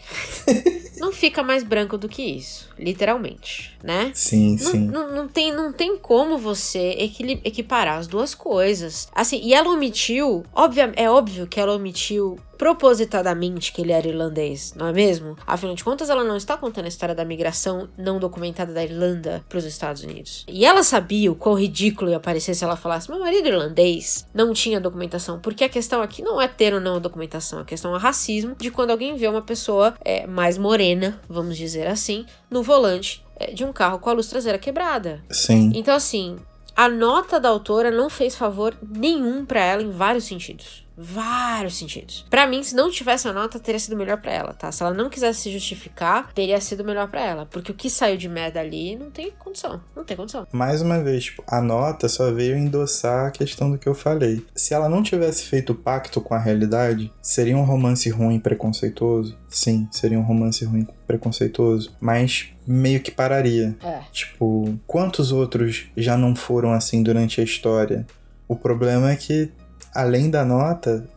não fica mais branco do que isso, literalmente, né? Sim, não, sim. Não, não, tem, não tem como você equiparar as duas coisas. Assim, e ela omitiu, óbvio, é óbvio que ela omitiu propositadamente que ele era irlandês, não é mesmo? Afinal de contas, ela não está contando a história da migração não documentada da Irlanda para os Estados Unidos. E ela sabia o quão ridículo ia parecer se ela falasse: meu marido irlandês não tinha documentação, porque a questão aqui não é ter ou não documentação, a questão é racismo de quando alguém vê uma pessoa é, mais morena, vamos dizer assim, no volante é, de um carro com a luz traseira quebrada. Sim. Então, assim, a nota da autora não fez favor nenhum para ela em vários sentidos vários sentidos. Para mim, se não tivesse a nota, teria sido melhor para ela, tá? Se ela não quisesse se justificar, teria sido melhor para ela, porque o que saiu de merda ali não tem condição, não tem condição. Mais uma vez, tipo, a nota só veio endossar a questão do que eu falei. Se ela não tivesse feito pacto com a realidade, seria um romance ruim preconceituoso? Sim, seria um romance ruim preconceituoso, mas meio que pararia. É. Tipo, quantos outros já não foram assim durante a história? O problema é que além da nota,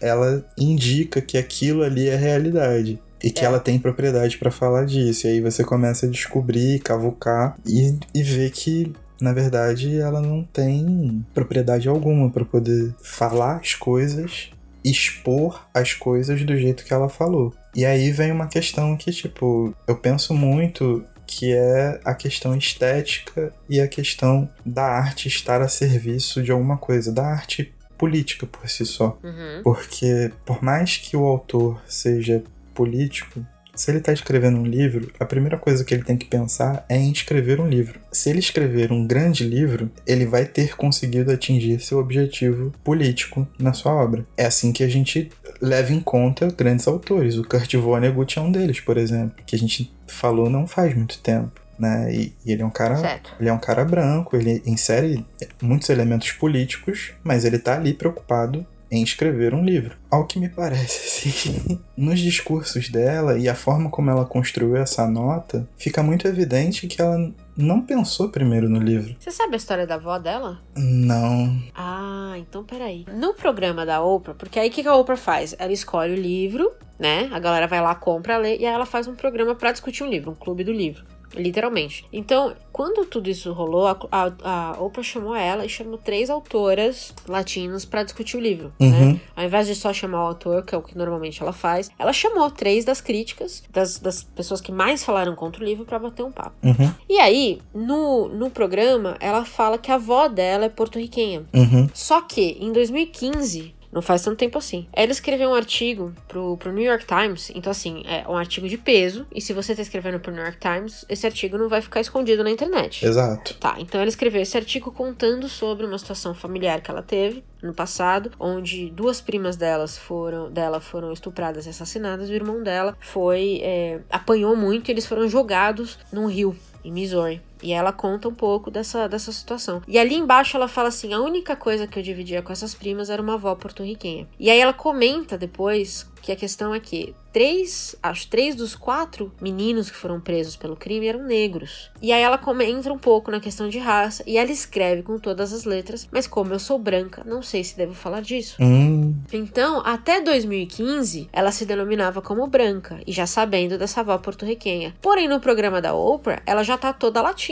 ela indica que aquilo ali é realidade. E que é. ela tem propriedade para falar disso. E aí você começa a descobrir, cavucar e, e ver que, na verdade, ela não tem propriedade alguma para poder falar as coisas, expor as coisas do jeito que ela falou. E aí vem uma questão que, tipo, eu penso muito que é a questão estética e a questão da arte estar a serviço de alguma coisa, da arte política por si só. Uhum. Porque, por mais que o autor seja político, se ele está escrevendo um livro, a primeira coisa que ele tem que pensar é em escrever um livro. Se ele escrever um grande livro, ele vai ter conseguido atingir seu objetivo político na sua obra. É assim que a gente leva em conta grandes autores. O Kurt Vonnegut é um deles, por exemplo, que a gente falou não faz muito tempo né? E, e, ele é um cara, certo. ele é um cara branco, ele insere muitos elementos políticos, mas ele tá ali preocupado em escrever um livro. Ao que me parece, [laughs] assim, nos discursos dela e a forma como ela construiu essa nota, fica muito evidente que ela não pensou primeiro no livro. Você sabe a história da avó dela? Não. Ah, então peraí. No programa da Oprah, porque aí o que a Oprah faz? Ela escolhe o livro, né? A galera vai lá, compra, lê, e aí ela faz um programa para discutir um livro, um clube do livro. Literalmente. Então, quando tudo isso rolou, a, a, a Oprah chamou ela e chamou três autoras latinas para discutir o livro, Uhum. né? Ao invés de só chamar o autor, que é o que normalmente ela faz, ela chamou três das críticas, das, das pessoas que mais falaram contra o livro, para bater um papo. Uhum. E aí, no, no programa, ela fala que a avó dela é porto-riquenha. Uhum. Só que, em 2015, não faz tanto tempo assim, ela escreveu um artigo pro, pro New York Times. Então, assim, é um artigo de peso. E se você tá escrevendo pro New York Times, esse artigo não vai ficar escondido na internet. Exato. Tá, então ela escreveu esse artigo contando sobre uma situação familiar que ela teve no passado, onde duas primas delas foram, dela foram estupradas e assassinadas, e o irmão dela foi é, apanhou muito e eles foram jogados num rio em Missouri. E ela conta um pouco dessa, dessa situação. E ali embaixo ela fala assim: a única coisa que eu dividia com essas primas era uma avó porto-riquenha. E aí ela comenta depois que a questão é que três, acho três dos quatro meninos que foram presos pelo crime eram negros. E aí ela comenta um pouco na questão de raça e ela escreve com todas as letras, mas como eu sou branca, não sei se devo falar disso. Hum, Então, até 2015, ela se denominava como branca, e já sabendo dessa avó porto-riquenha. Porém, no programa da Oprah, ela já tá toda latina.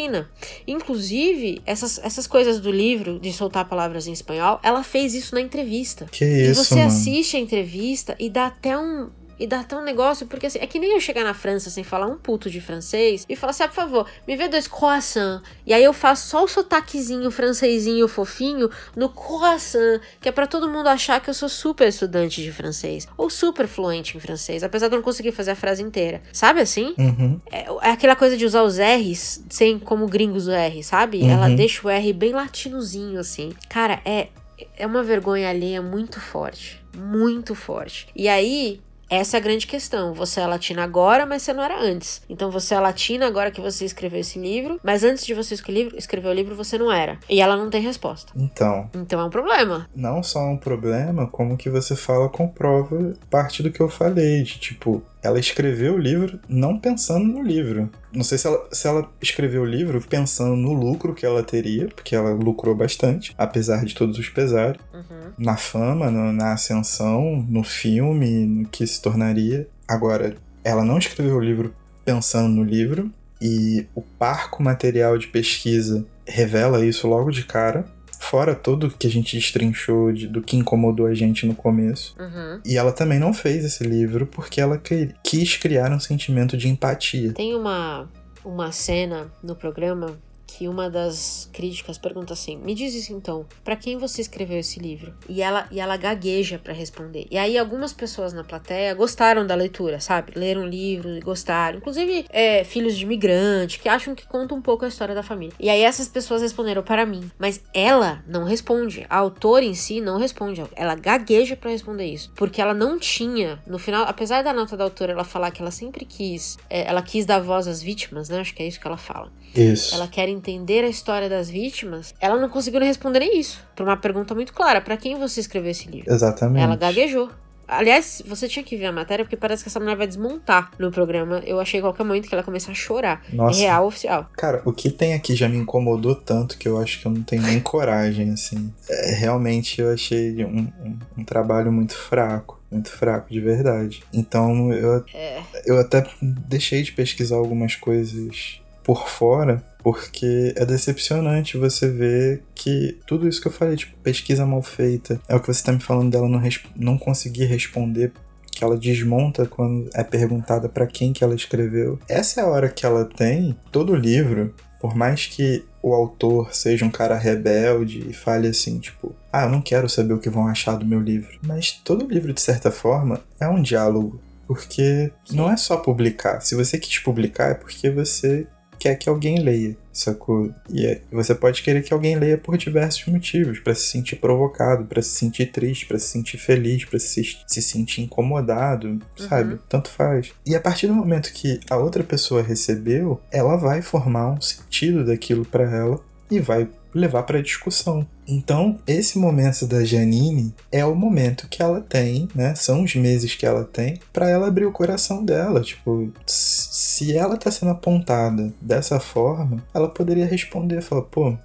Inclusive, essas, essas coisas do livro, de soltar palavras em espanhol, ela fez isso na entrevista. que e isso, você mano. assiste a entrevista e dá até um. E dá até um negócio, porque assim, é que nem eu chegar na França sem falar um puto de francês e falar assim, ah, por favor, me vê dois croissants. E aí eu faço só o sotaquezinho francesinho fofinho no croissant, que é pra todo mundo achar que eu sou super estudante de francês. Ou super fluente em francês, apesar de eu não conseguir fazer a frase inteira. Sabe assim? Uhum. É, é aquela coisa de usar os R's sem como gringos o R, sabe? Uhum. Ela deixa o R bem latinozinho, assim. Cara, é, é uma vergonha alheia muito forte. Muito forte. E aí. Essa é a grande questão. Você é latina agora, mas você não era antes. Então você é latina agora que você escreveu esse livro, mas antes de você escrever, o livro, você não era. E ela não tem resposta. Então, Então é um problema. não só um problema, como que você fala comprova parte do que eu falei, de tipo, ela escreveu o livro não pensando no livro. Não sei se ela, se ela escreveu o livro pensando no lucro que ela teria, porque ela lucrou bastante, apesar de todos os pesares, Uhum. na fama, no- na ascensão, no filme, no que se tornaria. Agora, ela não escreveu o livro pensando no livro, e o parco material de pesquisa revela isso logo de cara. Fora tudo que a gente destrinchou de- do que incomodou a gente no começo. Uhum. E ela também não fez esse livro porque ela que- quis criar um sentimento de empatia. Tem uma, uma cena no programa que uma das críticas pergunta assim: "Me diz isso então, pra quem você escreveu esse livro?" E ela e ela gagueja pra responder. E aí algumas pessoas na plateia gostaram da leitura, sabe? Leram o livro e gostaram, inclusive é, filhos de imigrante que acham que conta um pouco a história da família. E aí essas pessoas responderam para mim, mas ela não responde. A autora em si não responde. Ela gagueja pra responder isso, porque ela não tinha no final, apesar da nota da autora ela falar que ela sempre quis, é, ela quis dar voz às vítimas, né? Acho que é isso que ela fala Isso. ela quer entender a história das vítimas, ela não conseguiu responder nem isso. Por uma pergunta muito clara: para quem você escreveu esse livro? Exatamente. Ela gaguejou. Aliás, você tinha que ver a matéria, porque parece que essa mulher vai desmontar no programa. Eu achei qualquer momento que ela começar a chorar. Nossa. Real oficial. Cara, o que tem aqui já me incomodou tanto que eu acho que eu não tenho nem coragem, assim. É, realmente eu achei um, um- um trabalho muito fraco. Muito fraco, de verdade. Então eu, É. eu até deixei de pesquisar algumas coisas por fora, porque é decepcionante você ver que tudo isso que eu falei, tipo, pesquisa mal feita, é o que você tá me falando dela não, não conseguir responder que ela desmonta quando é perguntada pra quem que ela escreveu. Essa é a hora que ela tem todo o livro, por mais que o autor seja um cara rebelde e fale assim, tipo, ah, eu não quero saber o que vão achar do meu livro. Mas todo livro, de certa forma, é um diálogo. Porque não é só publicar. Se você quis publicar, é porque você quer que alguém leia, sacou? E é- você pode querer que alguém leia por diversos motivos, Pra se sentir provocado, pra se sentir triste, pra se sentir feliz, pra se, se sentir incomodado, sabe? Tanto faz. E a partir do momento que a outra pessoa recebeu, ela vai formar um sentido daquilo pra ela e vai levar pra discussão. Então, esse momento da Janine é o momento que ela tem, né? São os meses que ela tem pra ela abrir o coração dela. Tipo, se ela tá sendo apontada dessa forma, ela poderia responder, falar, pô,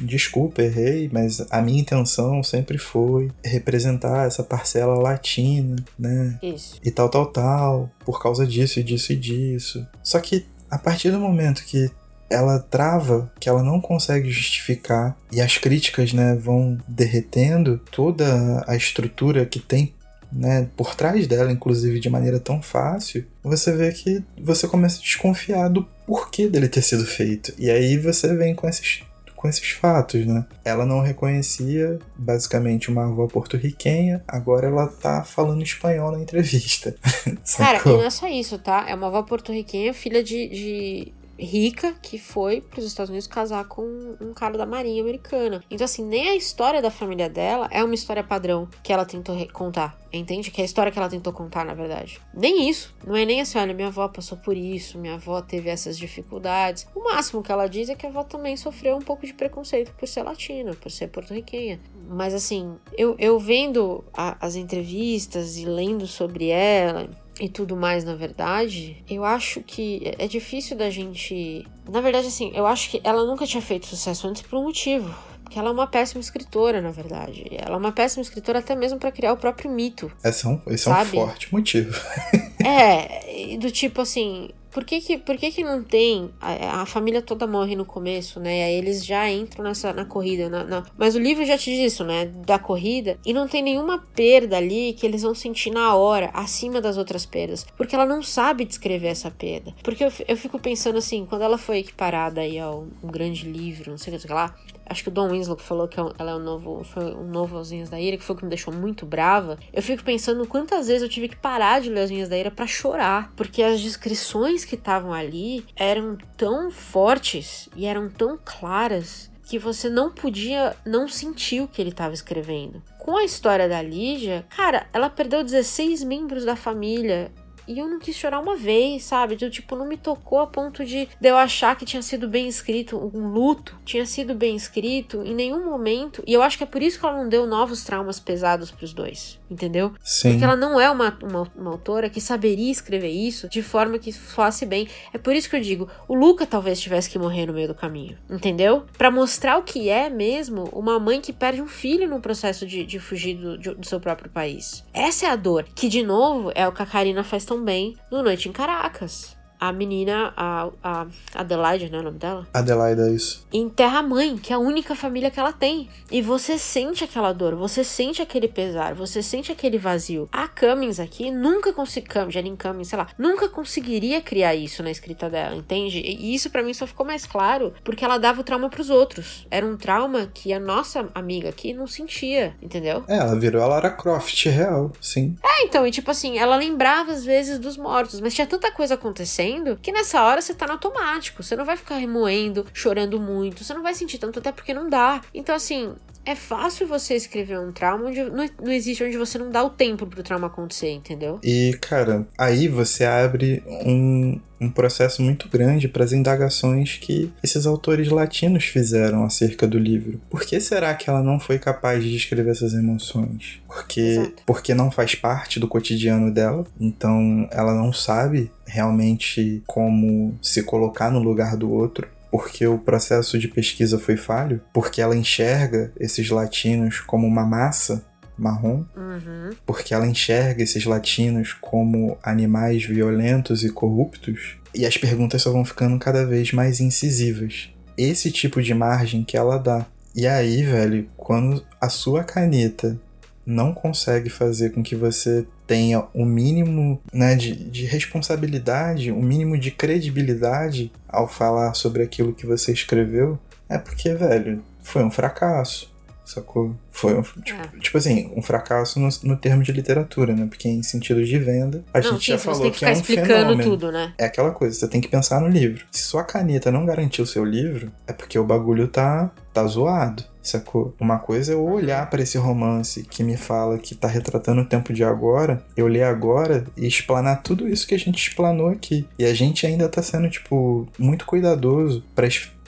desculpa, errei, mas a minha intenção sempre foi representar essa parcela latina, né? Isso. e tal, tal, tal, por causa disso e disso e disso. Só que a partir do momento que ela trava, que ela não consegue justificar e as críticas, né, vão derretendo toda a estrutura que tem né, por trás dela, inclusive de maneira tão fácil, você vê que você começa a desconfiar do porquê dele ter sido feito. E aí você vem com esses com esses fatos, né? Ela não reconhecia basicamente uma avó porto-riquenha, agora ela tá falando espanhol na entrevista. [laughs] Cara, e não é só isso, tá? É uma avó porto-riquenha, filha de, de rica que foi para os Estados Unidos casar com um cara da Marinha Americana. Então, assim, nem a história da família dela é uma história padrão que ela tentou contar. Entende? Que é a história que ela tentou contar, na verdade. Nem isso. Não é nem assim, olha, minha avó passou por isso, minha avó teve essas dificuldades. O máximo que ela diz é que a avó também sofreu um pouco de preconceito por ser latina, por ser porto-riquenha. Mas assim, eu, eu vendo a, as entrevistas e lendo sobre ela, e tudo mais, na verdade, eu acho que é difícil da gente. Na verdade, assim, eu acho que ela nunca tinha feito sucesso antes por um motivo. Porque ela é uma péssima escritora, na verdade. Ela é uma péssima escritora até mesmo para criar o próprio mito. Esse é um, esse é um forte motivo. [laughs] é, do tipo assim, por que que, por que, que não tem? A, a, família toda morre no começo, né? Aí eles já entram nessa na corrida. Na, na, mas o livro já te diz isso, né? Da corrida. E não tem nenhuma perda ali que eles vão sentir na hora, acima das outras perdas. Porque ela não sabe descrever essa perda. Porque eu, eu fico pensando assim, quando ela foi equiparada aí ao um grande livro, não sei o que lá, acho que o Don Winslow falou que é ela é um novo, foi um novo As da Ira, que foi o que me deixou muito brava. Eu fico pensando quantas vezes eu tive que parar de ler As Unhas da Ira para chorar, porque as descrições que estavam ali eram tão fortes e eram tão claras que você não podia não sentir o que ele estava escrevendo. Com a história da Lígia, cara, ela perdeu 16 membros da família e eu não quis chorar uma vez, sabe? De, tipo, não me tocou a ponto de, de eu achar que tinha sido bem escrito, um luto tinha sido bem escrito em nenhum momento. E eu acho que é por isso que ela não deu novos traumas pesados pros dois, entendeu? Sim. Porque ela não é uma, uma, uma autora que saberia escrever isso de forma que fosse bem. É por isso que eu digo, o Luca talvez tivesse que morrer no meio do caminho, entendeu? Para mostrar o que é mesmo uma mãe que perde um filho no processo de, de fugir do, de, do seu próprio país. Essa é a dor, que de novo é o que a Karina faz tão bem no Noite em Caracas a menina, a, a Adelaide, né, o nome dela? Adelaide, é isso. Enterra a mãe, que é a única família que ela tem. E você sente aquela dor, você sente aquele pesar, você sente aquele vazio. A Cummings aqui nunca conseguiu, Janine Cummings, sei lá, nunca conseguiria criar isso na escrita dela, entende? E isso para mim só ficou mais claro porque ela dava o trauma pros outros. Era um trauma que a nossa amiga aqui não sentia, entendeu? É, ela virou a Lara Croft real, sim. É, então, e tipo assim, ela lembrava às vezes dos mortos, mas tinha tanta coisa acontecendo que nessa hora você tá no automático. Você não vai ficar remoendo, chorando muito, você não vai sentir tanto, até porque não dá. Então, assim, é fácil você escrever um trauma onde não, não existe onde você não dá o tempo pro trauma acontecer, entendeu? E, cara, aí você abre um, um processo muito grande para as indagações que esses autores latinos fizeram acerca do livro. Por que será que ela não foi capaz de descrever essas emoções? Porque, porque não faz parte do cotidiano dela, então ela não sabe realmente como se colocar no lugar do outro porque o processo de pesquisa foi falho, porque ela enxerga esses latinos como uma massa marrom, uhum. porque ela enxerga esses latinos como animais violentos e corruptos, e as perguntas só vão ficando cada vez mais incisivas. Esse tipo de margem que ela dá. E aí, velho, quando a sua caneta não consegue fazer com que você tenha o um mínimo né, de, de responsabilidade, o um mínimo de credibilidade ao falar sobre aquilo que você escreveu, é porque, velho, foi um fracasso. Sacou? Foi um, tipo, é. tipo assim, um fracasso no, no, termo de literatura, né? Porque em sentido de venda, a não, gente sim, já falou que, que é um fenômeno. Tudo, né? É aquela coisa, você tem que pensar no livro. Se sua caneta não garantiu o seu livro, é porque o bagulho tá, tá zoado. Sacou? Uma coisa é eu olhar para esse romance que me fala que tá retratando o tempo de agora, eu ler agora e explanar tudo isso que a gente explanou aqui. E a gente ainda tá sendo, tipo, muito cuidadoso para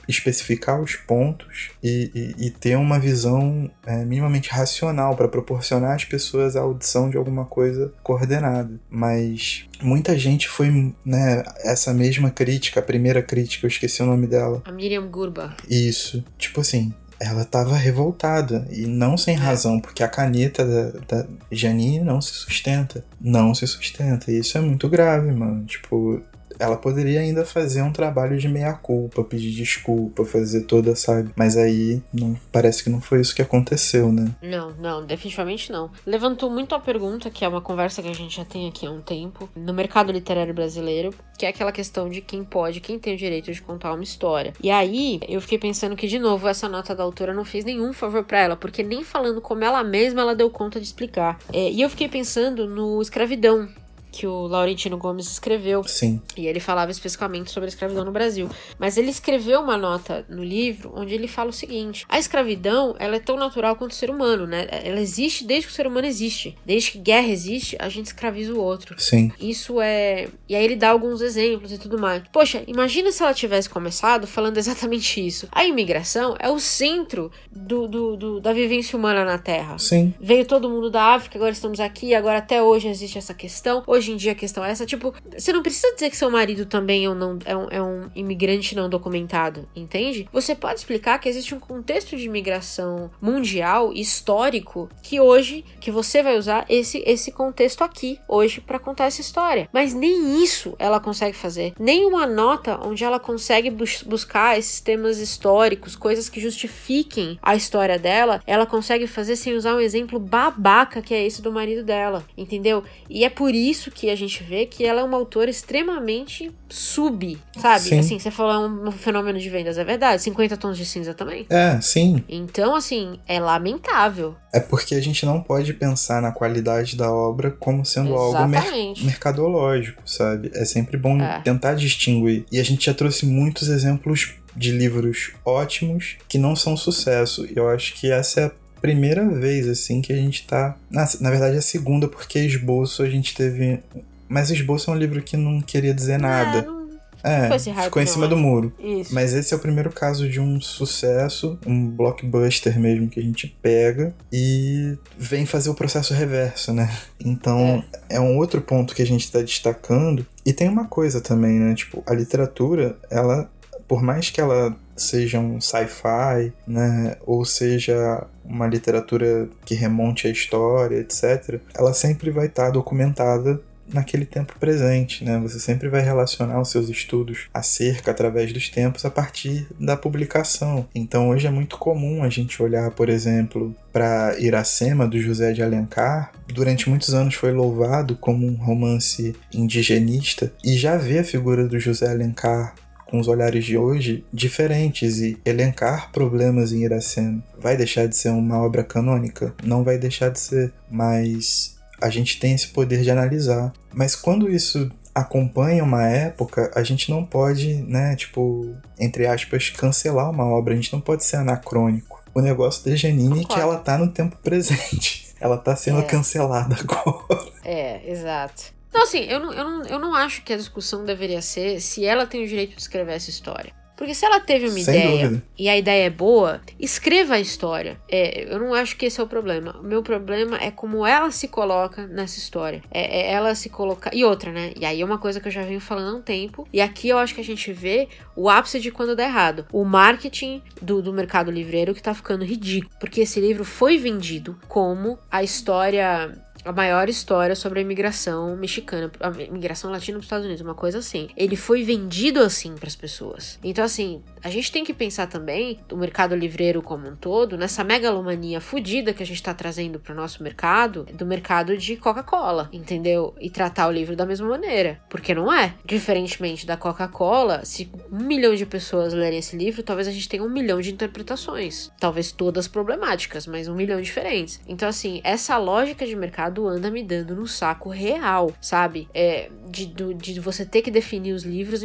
especificar os pontos e, e, e ter uma visão é, minimamente racional para proporcionar às pessoas a audição de alguma coisa coordenada. Mas muita gente foi, né, essa mesma crítica, a primeira crítica, eu esqueci o nome dela. A Miriam Gurba. Isso. Tipo assim, ela estava revoltada e não sem razão, porque a caneta da, da Janine não se sustenta. Não se sustenta. E isso é muito grave, mano. Tipo, ela poderia ainda fazer um trabalho de meia-culpa, pedir desculpa, fazer toda, sabe? Mas aí não, parece que não foi isso que aconteceu, né? Não, não, definitivamente não. Levantou muito a pergunta, que é uma conversa que a gente já tem aqui há um tempo, no mercado literário brasileiro, que é aquela questão de quem pode, quem tem o direito de contar uma história. E aí, eu fiquei pensando que, de novo, essa nota da autora não fez nenhum favor para ela, porque nem falando como ela mesma ela deu conta de explicar. É, e eu fiquei pensando no escravidão, que o Laurentino Gomes escreveu. Sim. E ele falava especificamente sobre a escravidão no Brasil. Mas ele escreveu uma nota no livro onde ele fala o seguinte: a escravidão ela é tão natural quanto o ser humano, né? Ela existe desde que o ser humano existe. Desde que guerra existe, a gente escraviza o outro. Sim. Isso é. E aí ele dá alguns exemplos e tudo mais. Poxa, imagina se ela tivesse começado falando exatamente isso. A imigração é o centro do, do, do da vivência humana na Terra. Sim. Veio todo mundo da África, agora estamos aqui, agora até hoje existe essa questão. Hoje hoje em dia a questão é essa, tipo, você não precisa dizer que seu marido também é um, não, é um, é um imigrante não documentado, entende? Você pode explicar que existe um contexto de imigração mundial, histórico, que hoje, que você vai usar esse, esse contexto aqui, hoje, para contar essa história. Mas nem isso ela consegue fazer. Nem uma nota onde ela consegue bus buscar esses temas históricos, coisas que justifiquem a história dela, ela consegue fazer sem usar um exemplo babaca que é esse do marido dela, entendeu? E é por isso que a gente vê que ela é uma autora extremamente sub, sabe? Sim. Assim, você falou um, um fenômeno de vendas, é verdade. 50 tons de cinza também. É, sim. Então, assim, é lamentável. É porque a gente não pode pensar na qualidade da obra como sendo algo mer Exatamente. mercadológico, sabe? É sempre bom É. tentar distinguir. E a gente já trouxe muitos exemplos de livros ótimos que não são sucesso. E eu acho que essa é a primeira vez, assim, que a gente tá. Na, na verdade, é a segunda, porque esboço a gente teve. Mas esboço é um livro que não queria dizer É, nada. não- É, esse hype, ficou em não, cima é. do muro. Isso. Mas esse é o primeiro caso de um sucesso, um blockbuster mesmo que a gente pega e vem fazer o processo reverso, né? Então é, um outro ponto que a gente está destacando. E tem uma coisa também, né? Tipo, a literatura, ela, por mais que ela seja um sci-fi, né? Ou seja uma literatura que remonte à história, etc., ela sempre vai estar documentada naquele tempo presente, né? Você sempre vai relacionar os seus estudos acerca através dos tempos a partir da publicação. Então hoje é muito comum a gente olhar, por exemplo, para Iracema do José de Alencar. Durante muitos anos foi louvado como um romance indigenista e já vê a figura do José Alencar com os olhares de hoje diferentes e elencar problemas em Iracema vai deixar de ser uma obra canônica? Não vai deixar de ser, mas a gente tem esse poder de analisar. Mas quando isso acompanha uma época, a gente não pode, né, tipo, entre aspas, cancelar uma obra, a gente não pode ser anacrônico. O negócio da Janine é que ela tá no tempo presente. Ela tá sendo É. cancelada [laughs] agora. É, exato. Então, assim, eu não, eu, não, eu não acho que a discussão deveria ser se ela tem o direito de escrever essa história. Porque se ela teve uma Sem ideia dúvida. e a ideia é boa, escreva a história. É, eu não acho que esse é o problema. O meu problema é como ela se coloca nessa história. É, é ela se colocar. E outra, né? E aí é uma coisa que eu já venho falando há um tempo. E aqui eu acho que a gente vê o ápice de quando dá errado. O marketing do, do mercado livreiro que tá ficando ridículo. Porque esse livro foi vendido como a história a maior história sobre a imigração mexicana, a imigração latina para os Estados Unidos, uma coisa assim. Ele foi vendido assim para as pessoas. Então, assim, a gente tem que pensar também do mercado livreiro como um todo, nessa megalomania fodida que a gente está trazendo para o nosso mercado, do mercado de Coca-Cola, entendeu? E tratar o livro da mesma maneira. Porque não é. Diferentemente da Coca-Cola, se um milhão de pessoas lerem esse livro, talvez a gente tenha um milhão de interpretações. Talvez todas problemáticas, mas um milhão diferentes. Então, assim, essa lógica de mercado anda me dando no saco real, sabe? É, de, do- de você ter que definir os livros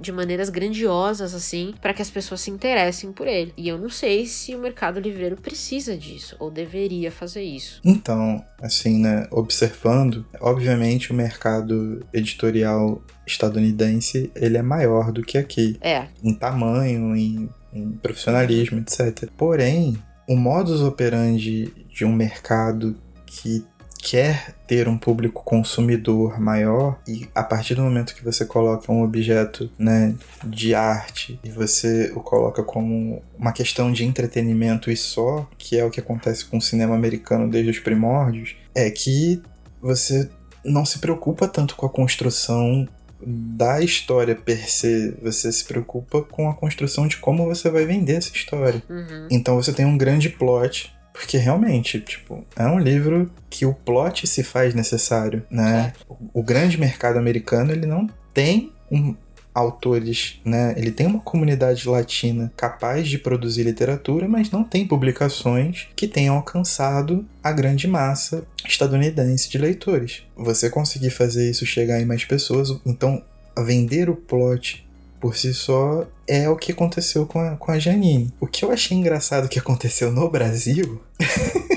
de maneiras grandiosas, assim, para que as pessoas se interessem por ele. E eu não sei se o mercado livreiro precisa disso, ou deveria fazer isso. Então, assim, né, observando, obviamente o mercado editorial estadunidense, ele é maior do que aqui, É, em tamanho, em, em profissionalismo, etc. Porém, o modus operandi de um mercado que quer ter um público consumidor maior e a partir do momento que você coloca um objeto né, de arte e você o coloca como uma questão de entretenimento e só, que é o que acontece com o cinema americano desde os primórdios, é que você não se preocupa tanto com a construção da história per se, você se preocupa com a construção de como você vai vender essa história. Uhum. Então você tem um grande plot, porque realmente, tipo, é um livro que o plot se faz necessário, né? O, o grande mercado americano, ele não tem um autores, né? Ele tem uma comunidade latina capaz de produzir literatura, mas não tem publicações que tenham alcançado a grande massa estadunidense de leitores. Você conseguir fazer isso chegar em mais pessoas, então vender o plot por si só é o que aconteceu com a, com a Janine. O que eu achei engraçado que aconteceu no Brasil. [laughs]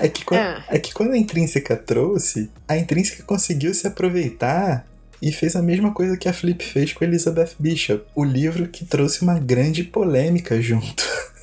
É que, quando, Ah. é que quando a Intrínseca trouxe, a Intrínseca conseguiu se aproveitar e fez a mesma coisa que a Flip fez com Elizabeth Bishop. O livro que trouxe uma grande polêmica junto. [laughs]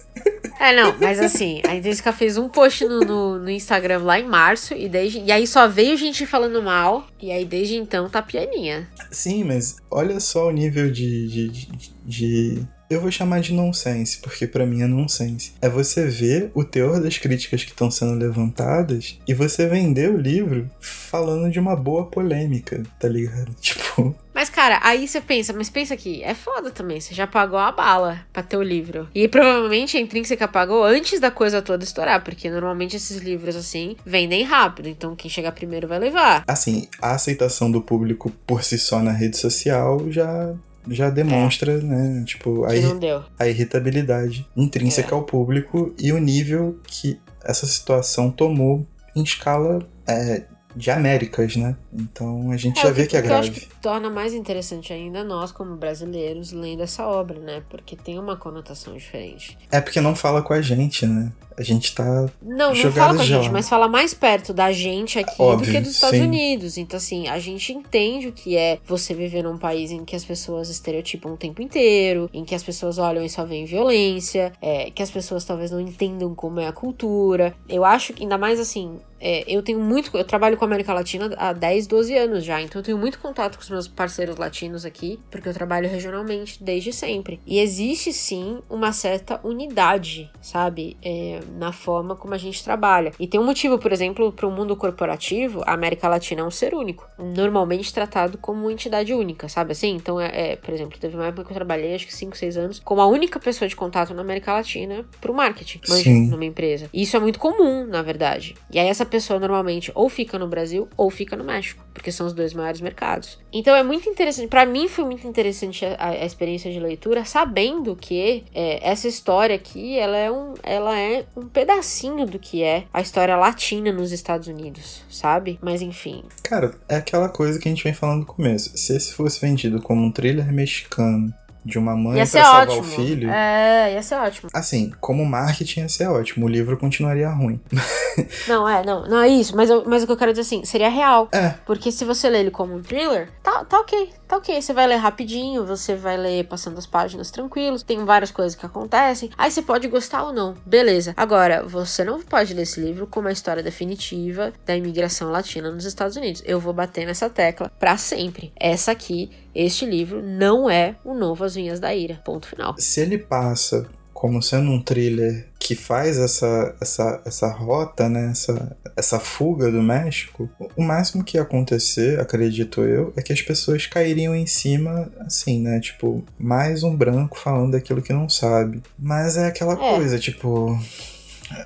É, não, mas assim, a Intrínseca fez um post no, no, no Instagram lá em março, e, desde, e aí só veio gente falando mal, e aí desde então tá pianinha. Sim, mas olha só o nível de. de, de, de- eu vou chamar de nonsense, porque pra mim é nonsense. É você ver o teor das críticas que estão sendo levantadas e você vender o livro falando de uma boa polêmica, tá ligado? [laughs] Tipo, Mas, cara, aí você pensa, mas pensa aqui, é foda também, você já pagou a bala pra ter o livro. E provavelmente a Intrínseca pagou antes da coisa toda estourar, porque normalmente esses livros, assim, vendem rápido, então quem chegar primeiro vai levar. assim, a aceitação do público por si só na rede social já. Já demonstra, né? Tipo, a, deu. a irritabilidade intrínseca É. ao público e o nível que essa situação tomou em escala é, de Américas, né? Então a gente É, já vê que é o eu acho grave. que torna mais interessante ainda nós, como brasileiros, lendo essa obra, né? Porque tem uma conotação diferente. É porque não fala com a gente, né? A gente tá. Não, não fala com a gente, mas fala mais perto da gente aqui do Óbvio, que dos Estados sim. Unidos. Então, assim, a gente entende o que é você viver num país em que as pessoas estereotipam o tempo inteiro, em que as pessoas olham e só veem violência, é, que as pessoas talvez não entendam como é a cultura. Eu acho que, ainda mais assim, é, eu tenho muito. Eu trabalho com a América Latina há 10, 12 anos já, então eu tenho muito contato com os meus parceiros latinos aqui, porque eu trabalho regionalmente desde sempre. E existe sim uma certa unidade, sabe? É, na forma como a gente trabalha. E tem um motivo, por exemplo, para o mundo corporativo, a América Latina é um ser único, normalmente tratado como uma entidade única, sabe assim? Então, é, é, por exemplo, teve uma época que eu trabalhei, acho que 5, 6 anos, como a única pessoa de contato na América Latina pro marketing, manja, Sim. numa empresa. E isso é muito comum, na verdade. E aí essa pessoa normalmente ou fica no Brasil ou fica no México, porque são os dois maiores mercados. Então é muito interessante, Pra mim foi muito interessante a, a experiência de leitura, sabendo que é, essa história aqui, ela é, um, ela é um pedacinho do que é a história latina nos Estados Unidos, sabe? Mas enfim, Cara, é aquela coisa que a gente vem falando no começo. Se esse fosse vendido como um thriller mexicano de uma mãe ia pra ser salvar ótimo. o filho. É, ia ser ótimo. Assim, como marketing ia ser ótimo. O livro continuaria ruim. [laughs] Não, é, não, não é isso, mas, eu- mas o que eu quero dizer assim, seria real. É, Porque se você lê ele como um thriller, tá, tá ok, tá ok. Você vai ler rapidinho, você vai ler passando as páginas tranquilos, tem várias coisas que acontecem. Aí você pode gostar ou não, beleza. Agora, você não pode ler esse livro como a história definitiva da imigração latina nos Estados Unidos. Eu vou bater nessa tecla pra sempre. Essa aqui, este livro, não é o novo As Vinhas da Ira. Ponto final. se ele passa como sendo um thriller que faz essa, essa, essa rota, né, essa, essa fuga do México, o máximo que ia acontecer, acredito eu, é que as pessoas cairiam em cima, assim, né, tipo, mais um branco falando daquilo que não sabe. Mas é aquela É. coisa, tipo,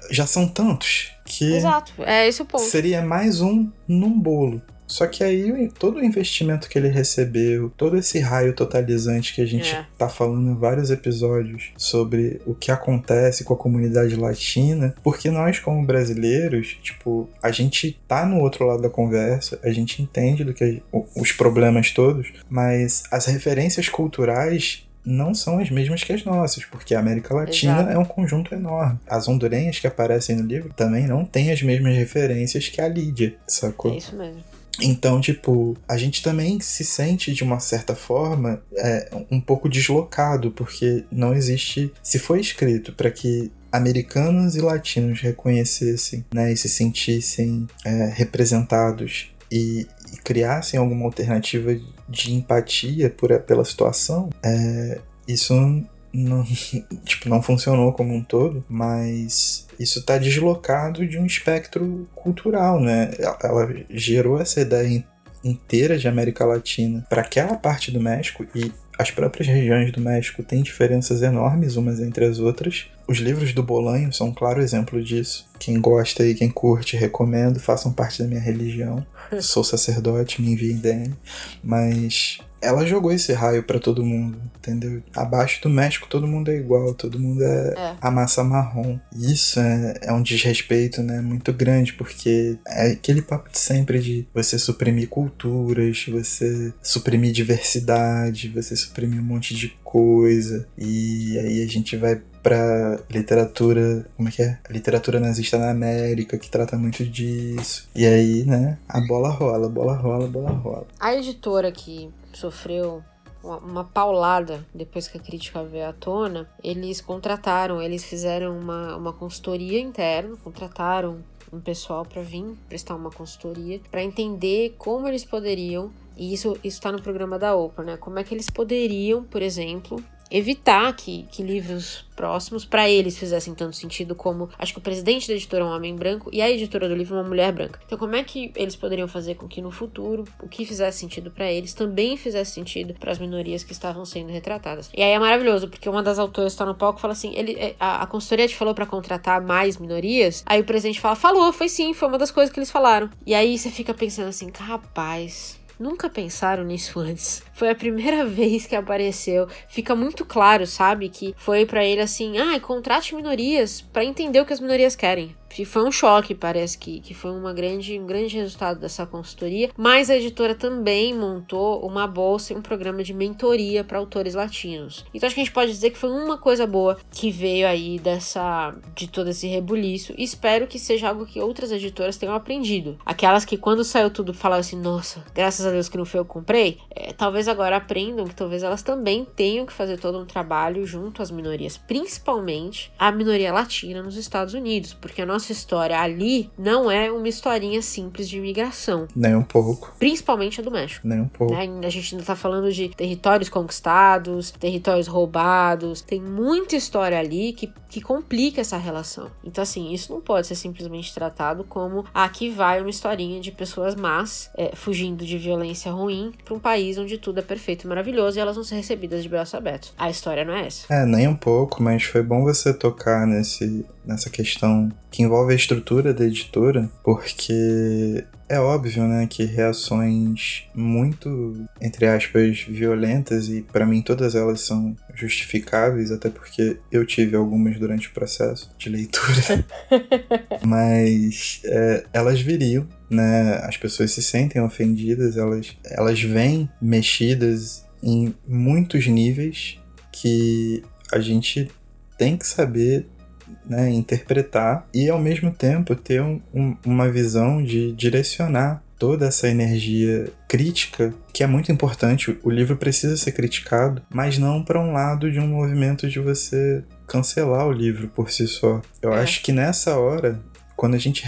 já são tantos que Exato, é esse o ponto. seria mais um num bolo. Só que aí todo o investimento que ele recebeu, todo esse raio totalizante que a gente É. tá falando em vários episódios sobre o que acontece com a comunidade latina, porque nós como brasileiros, tipo, a gente tá no outro lado da conversa, a gente entende do que os problemas todos, mas as referências culturais não são as mesmas que as nossas, porque a América Latina Exato. é um conjunto enorme. As hondurenhas que aparecem no livro também não têm as mesmas referências que a Lídia, sacou? É isso mesmo. Então, tipo, a gente também se sente de uma certa forma é, um pouco deslocado, porque não existe. Se foi escrito para que americanos e latinos reconhecessem, né, e se sentissem é, representados e, e criassem alguma alternativa de empatia por, pela situação, é, isso não, [laughs] tipo, não funcionou como um todo, mas isso está deslocado de um espectro cultural, né? Ela- gerou essa ideia in- inteira de América Latina para aquela parte do México e as próprias regiões do México têm diferenças enormes umas entre as outras. Os livros do Bolanho são um claro exemplo disso. Quem gosta e quem curte, recomendo, façam parte da minha religião. [laughs] Sou sacerdote, me enviem DM. Mas ela jogou esse raio para todo mundo, entendeu? Abaixo do México todo mundo é igual, todo mundo é, é. a massa marrom. Isso é, é, um desrespeito, né, muito grande, porque é aquele papo de sempre de você suprimir culturas, você suprimir diversidade, você suprimir um monte de coisa, e aí a gente vai pra literatura, como é que é? Literatura nazista na América, que trata muito disso. E aí, né, a bola rola, bola rola, bola rola. A editora que sofreu uma paulada depois que a crítica veio à tona, eles contrataram, eles fizeram uma, uma consultoria interna, contrataram um pessoal para vir prestar uma consultoria para entender como eles poderiam e isso está no programa da OPA, né? Como é que eles poderiam, por exemplo, evitar que, que livros próximos para eles fizessem tanto sentido como acho que o presidente da editora é um homem branco e a editora do livro é uma mulher branca. Então como é que eles poderiam fazer com que no futuro o que fizesse sentido para eles também fizesse sentido para as minorias que estavam sendo retratadas? E aí é maravilhoso porque uma das autoras está no palco e fala assim, ele é, a, a consultoria te falou para contratar mais minorias. Aí o presidente fala, falou, foi sim, foi uma das coisas que eles falaram. E aí você fica pensando assim, rapaz, Nunca pensaram nisso antes. Foi a primeira [laughs] vez que apareceu. Fica muito claro, sabe, que foi para ele assim: "Ah, contrate minorias para entender o que as minorias querem". Foi um choque, parece que, que foi uma grande, um grande resultado dessa consultoria. Mas a editora também montou uma bolsa e um programa de mentoria para autores latinos. Então acho que a gente pode dizer que foi uma coisa boa que veio aí dessa de todo esse rebuliço. E espero que seja algo que outras editoras tenham aprendido. Aquelas que quando saiu tudo falaram assim: nossa, graças a Deus que não foi eu que comprei. É, talvez agora aprendam que talvez elas também tenham que fazer todo um trabalho junto às minorias, principalmente a minoria latina nos Estados Unidos, porque a nossa história ali não é uma historinha simples de imigração. Nem um pouco. Principalmente a do México. Nem um pouco. Né? A gente ainda tá falando de territórios conquistados, territórios roubados. Tem muita história ali que, que complica essa relação. Então, assim, isso não pode ser simplesmente tratado como aqui vai uma historinha de pessoas más é, fugindo de violência ruim para um país onde tudo é perfeito e maravilhoso e elas vão ser recebidas de braços abertos. A história não é essa. É, nem um pouco, mas foi bom você tocar nesse, nessa questão que envolve a estrutura da editora, porque é óbvio, né, que reações muito, entre aspas, violentas, e para mim todas elas são justificáveis, até porque eu tive algumas durante o processo de leitura, [laughs] mas é, elas viriam, né, as pessoas se sentem ofendidas, elas, elas vêm mexidas em muitos níveis que a gente tem que saber né, interpretar e ao mesmo tempo ter um, um, uma visão de direcionar toda essa energia crítica, que é muito importante. O livro precisa ser criticado, mas não para um lado de um movimento de você cancelar o livro por si só. Eu é. acho que nessa hora, quando a gente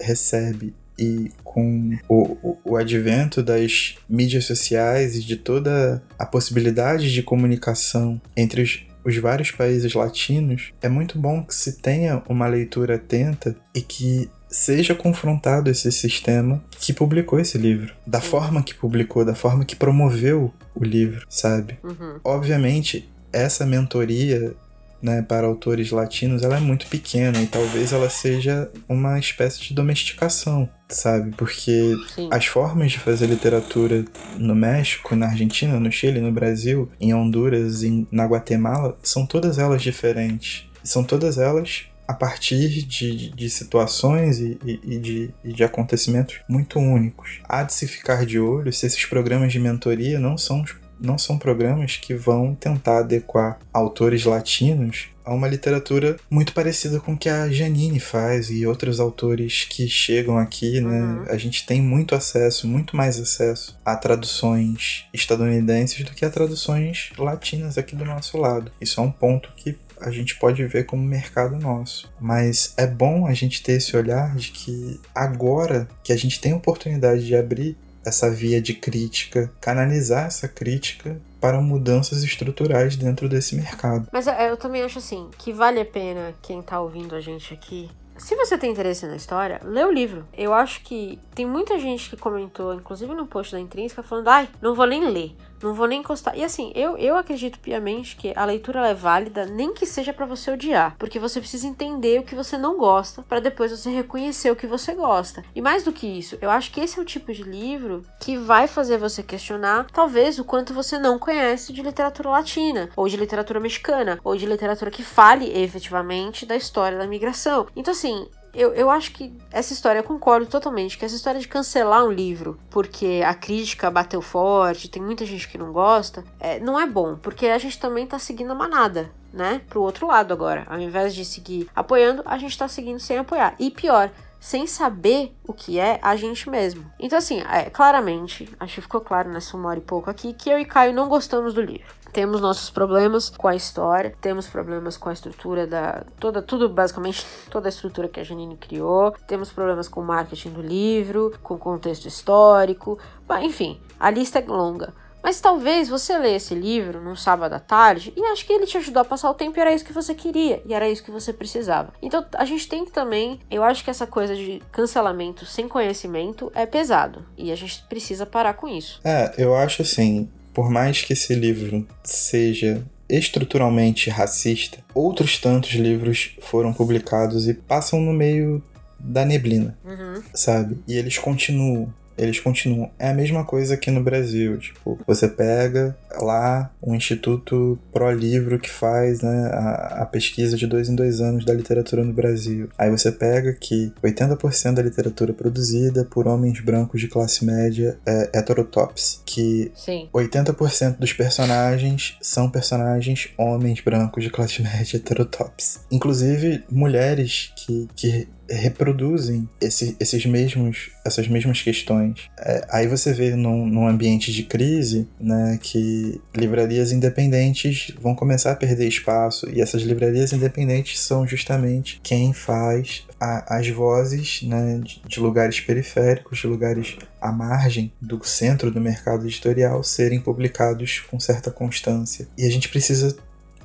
recebe e com o, o, o, advento das mídias sociais e de toda a possibilidade de comunicação entre os os vários países latinos, é muito bom que se tenha uma leitura atenta e que seja confrontado esse sistema que publicou esse livro, da forma que publicou, da forma que promoveu o livro, sabe? Uhum. Obviamente, essa mentoria né, para autores latinos, ela é muito pequena e talvez ela seja uma espécie de domesticação, sabe? Porque Sim. as formas de fazer literatura no México, na Argentina, no Chile, no Brasil, em Honduras, em, na Guatemala, são todas elas diferentes. São todas elas a partir de, de situações e, e, e, de, e, de, acontecimentos muito únicos. Há de se ficar de olho se esses programas de mentoria não são não são programas que vão tentar adequar autores latinos a uma literatura muito parecida com o que a Janine faz e outros autores que chegam aqui, né? Uhum. A gente tem muito acesso, muito mais acesso a traduções estadunidenses do que a traduções latinas aqui do nosso lado. Isso é um ponto que a gente pode ver como mercado nosso. Mas é bom a gente ter esse olhar de que agora que a gente tem a oportunidade de abrir essa via de crítica, canalizar essa crítica para mudanças estruturais dentro desse mercado. Mas é, eu também acho assim que vale a pena quem está ouvindo a gente aqui se você tem interesse na história, lê o livro. Eu acho que tem muita gente que comentou, inclusive no post da Intrínseca, falando: ai, não vou nem ler. Não vou nem encostar. E assim, eu, eu acredito piamente que a leitura é válida, nem que seja para você odiar. Porque você precisa entender o que você não gosta, para depois você reconhecer o que você gosta. E mais do que isso, eu acho que esse é o tipo de livro que vai fazer você questionar, talvez, o quanto você não conhece de literatura latina, ou de literatura mexicana, ou de literatura que fale efetivamente da história da migração. Então, assim, eu, eu acho que essa história, eu concordo totalmente, que essa história de cancelar um livro porque a crítica bateu forte, tem muita gente que não gosta, é, não é bom, porque a gente também tá seguindo a manada, né? Pro outro lado agora. Ao invés de seguir apoiando, a gente tá seguindo sem apoiar. E pior, sem saber o que é a gente mesmo. Então, assim, é, claramente, acho que ficou claro nessa uma hora e pouco aqui, que eu e Caio não gostamos do livro. Temos nossos problemas com a história, temos problemas com a estrutura da. toda tudo, basicamente, toda a estrutura que a Janine criou, temos problemas com o marketing do livro, com o contexto histórico, enfim, a lista é longa. Mas talvez você lê esse livro num sábado à tarde e acho que ele te ajudou a passar o tempo e era isso que você queria e era isso que você precisava. Então a gente tem que também, eu acho que essa coisa de cancelamento sem conhecimento é pesado e a gente precisa parar com isso. É, eu acho assim, por mais que esse livro seja estruturalmente racista, outros tantos livros foram publicados e passam no meio da neblina, uhum. sabe? E eles continuam eles continuam. É a mesma coisa aqui no Brasil. Tipo, você pega lá um instituto pró-livro que faz né, a, a, pesquisa de dois em dois anos da literatura no Brasil. Aí você pega que 80% da literatura produzida por homens brancos de classe média é heterotops. Que Sim. 80% dos personagens são personagens homens brancos de classe [laughs] média heterotops. Inclusive, mulheres que, que reproduzem esse, esses mesmos, essas mesmas questões. É, aí você vê num, num, ambiente de crise né, que livrarias independentes vão começar a perder espaço, e essas livrarias independentes são justamente quem faz a, as vozes né, de, de lugares periféricos, de lugares à margem do centro do mercado editorial serem publicados com certa constância. E a gente precisa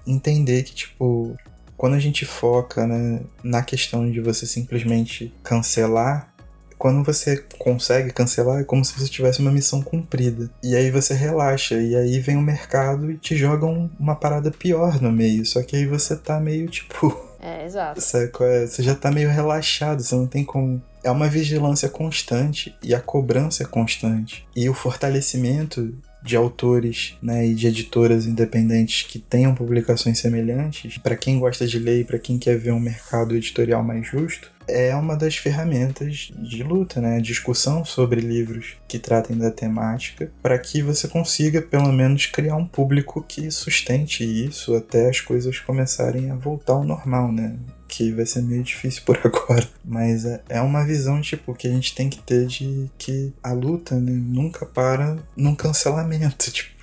entender que, tipo, quando a gente foca né, na questão de você simplesmente cancelar, quando você consegue cancelar, é como se você tivesse uma missão cumprida. E aí você relaxa, e aí vem o mercado e te joga um, uma parada pior no meio. Só que aí você tá meio tipo. [laughs] É, exato. É? Você já tá meio relaxado, você não tem como. É uma vigilância constante e a cobrança é constante. E o fortalecimento de autores né, e de editoras independentes que tenham publicações semelhantes, para quem gosta de ler e para quem quer ver um mercado editorial mais justo, é uma das ferramentas de luta, né? Discussão sobre livros que tratem da temática, para que você consiga pelo menos criar um público que sustente isso até as coisas começarem a voltar ao normal, né? Que vai ser meio difícil por [laughs] agora. Mas é, é uma visão, tipo, que a gente tem que ter de que a luta né, nunca para num cancelamento, [laughs] tipo.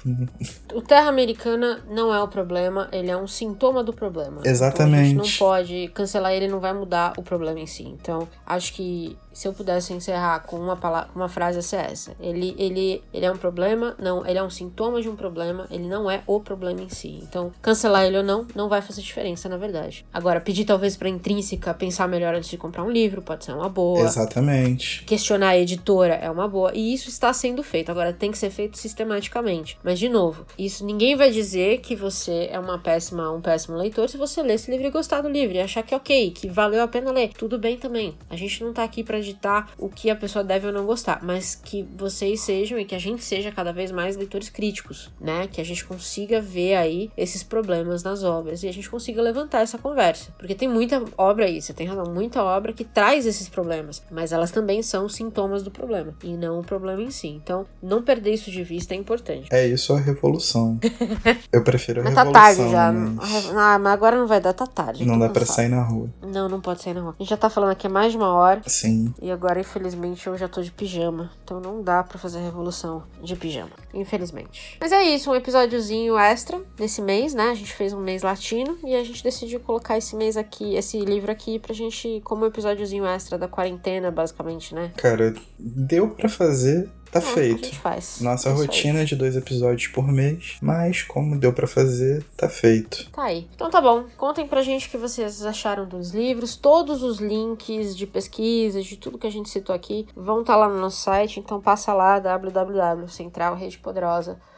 O Terra Americana não é o problema, ele é um sintoma do problema. Exatamente. Então a gente não pode cancelar ele, não vai mudar o problema em si. Então, acho que se eu pudesse encerrar com uma palavra, uma frase essa é essa. Ele, ele, ele é um problema, não, ele é um sintoma de um problema, ele não é o problema em si. Então, cancelar ele ou não, não vai fazer diferença, na verdade. Agora, pedir talvez para intrínseca pensar melhor antes de comprar um livro, pode ser uma boa. Exatamente. Questionar a editora é uma boa. E isso está sendo feito. Agora, tem que ser feito sistematicamente. Mas, de novo, isso ninguém vai dizer que você é uma péssima, um péssimo leitor se você ler esse livro e gostar do livro e achar que é ok, que valeu a pena ler. Tudo bem também. A gente não tá aqui para ditar o que a pessoa deve ou não gostar, mas que vocês sejam e que a gente seja cada vez mais leitores críticos, né? Que a gente consiga ver aí esses problemas nas obras e a gente consiga levantar essa conversa. Porque tem muita obra aí, você tem razão, muita obra que traz esses problemas, mas elas também são sintomas do problema e não o problema em si. Então, não perder isso de vista é importante. É isso a revolução. [laughs] Eu prefiro a mas revolução. Tá tarde já. Mas... Ah, mas agora não vai dar, tá tarde. Não dá para sair na rua. Não, não pode sair na rua. A gente já tá falando aqui há mais de uma hora. Sim. E agora, infelizmente, eu já tô de pijama. Então não dá para fazer a revolução de pijama. Infelizmente. Mas é isso, um episódiozinho extra nesse mês, né? A gente fez um mês latino e a gente decidiu colocar esse mês aqui, esse livro aqui, pra gente, como um episódiozinho extra da quarentena, basicamente, né? Cara, deu para fazer Tá É, feito. A gente faz. Nossa isso aí. rotina é de dois episódios por mês, mas como deu pra fazer, tá feito. Tá aí. Então tá bom. Contem pra gente o que vocês acharam dos livros. Todos os links de pesquisa, de tudo que a gente citou aqui, vão estar lá no nosso site. Então passa lá, www.centralredepoderosa.com.br,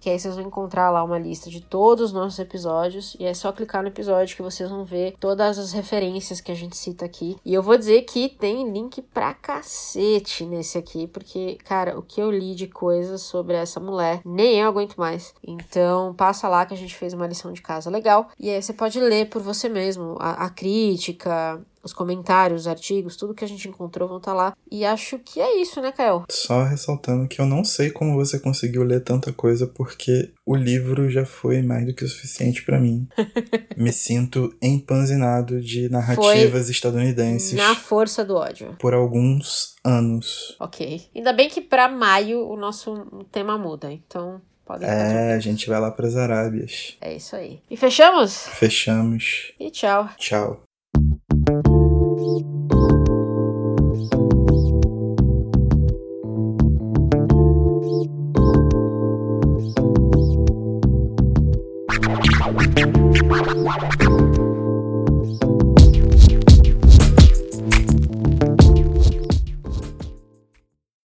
que aí vocês vão encontrar lá uma lista de todos os nossos episódios e é só clicar no episódio que vocês vão ver todas as referências que a gente cita aqui. E eu vou dizer que tem link pra cacete nesse aqui, porque, cara, o que eu li de coisas sobre essa mulher, nem eu aguento mais. Então, passa lá que a gente fez uma lição de casa legal e aí você pode ler por você mesmo a, a crítica, os comentários, os artigos, tudo que a gente encontrou vão estar lá. E acho que é isso, né, Kael? Só ressaltando que eu não sei como você conseguiu ler tanta coisa, porque o livro já foi mais do que o suficiente pra mim. [laughs] Me sinto empanzinado de narrativas estadunidenses Na força do ódio. por alguns anos. Ok. Ainda bem que pra maio o nosso tema muda, então podem tranquilos. É, a gente vai lá pras Arábias. É isso aí. E fechamos? Fechamos. E tchau. Tchau. What?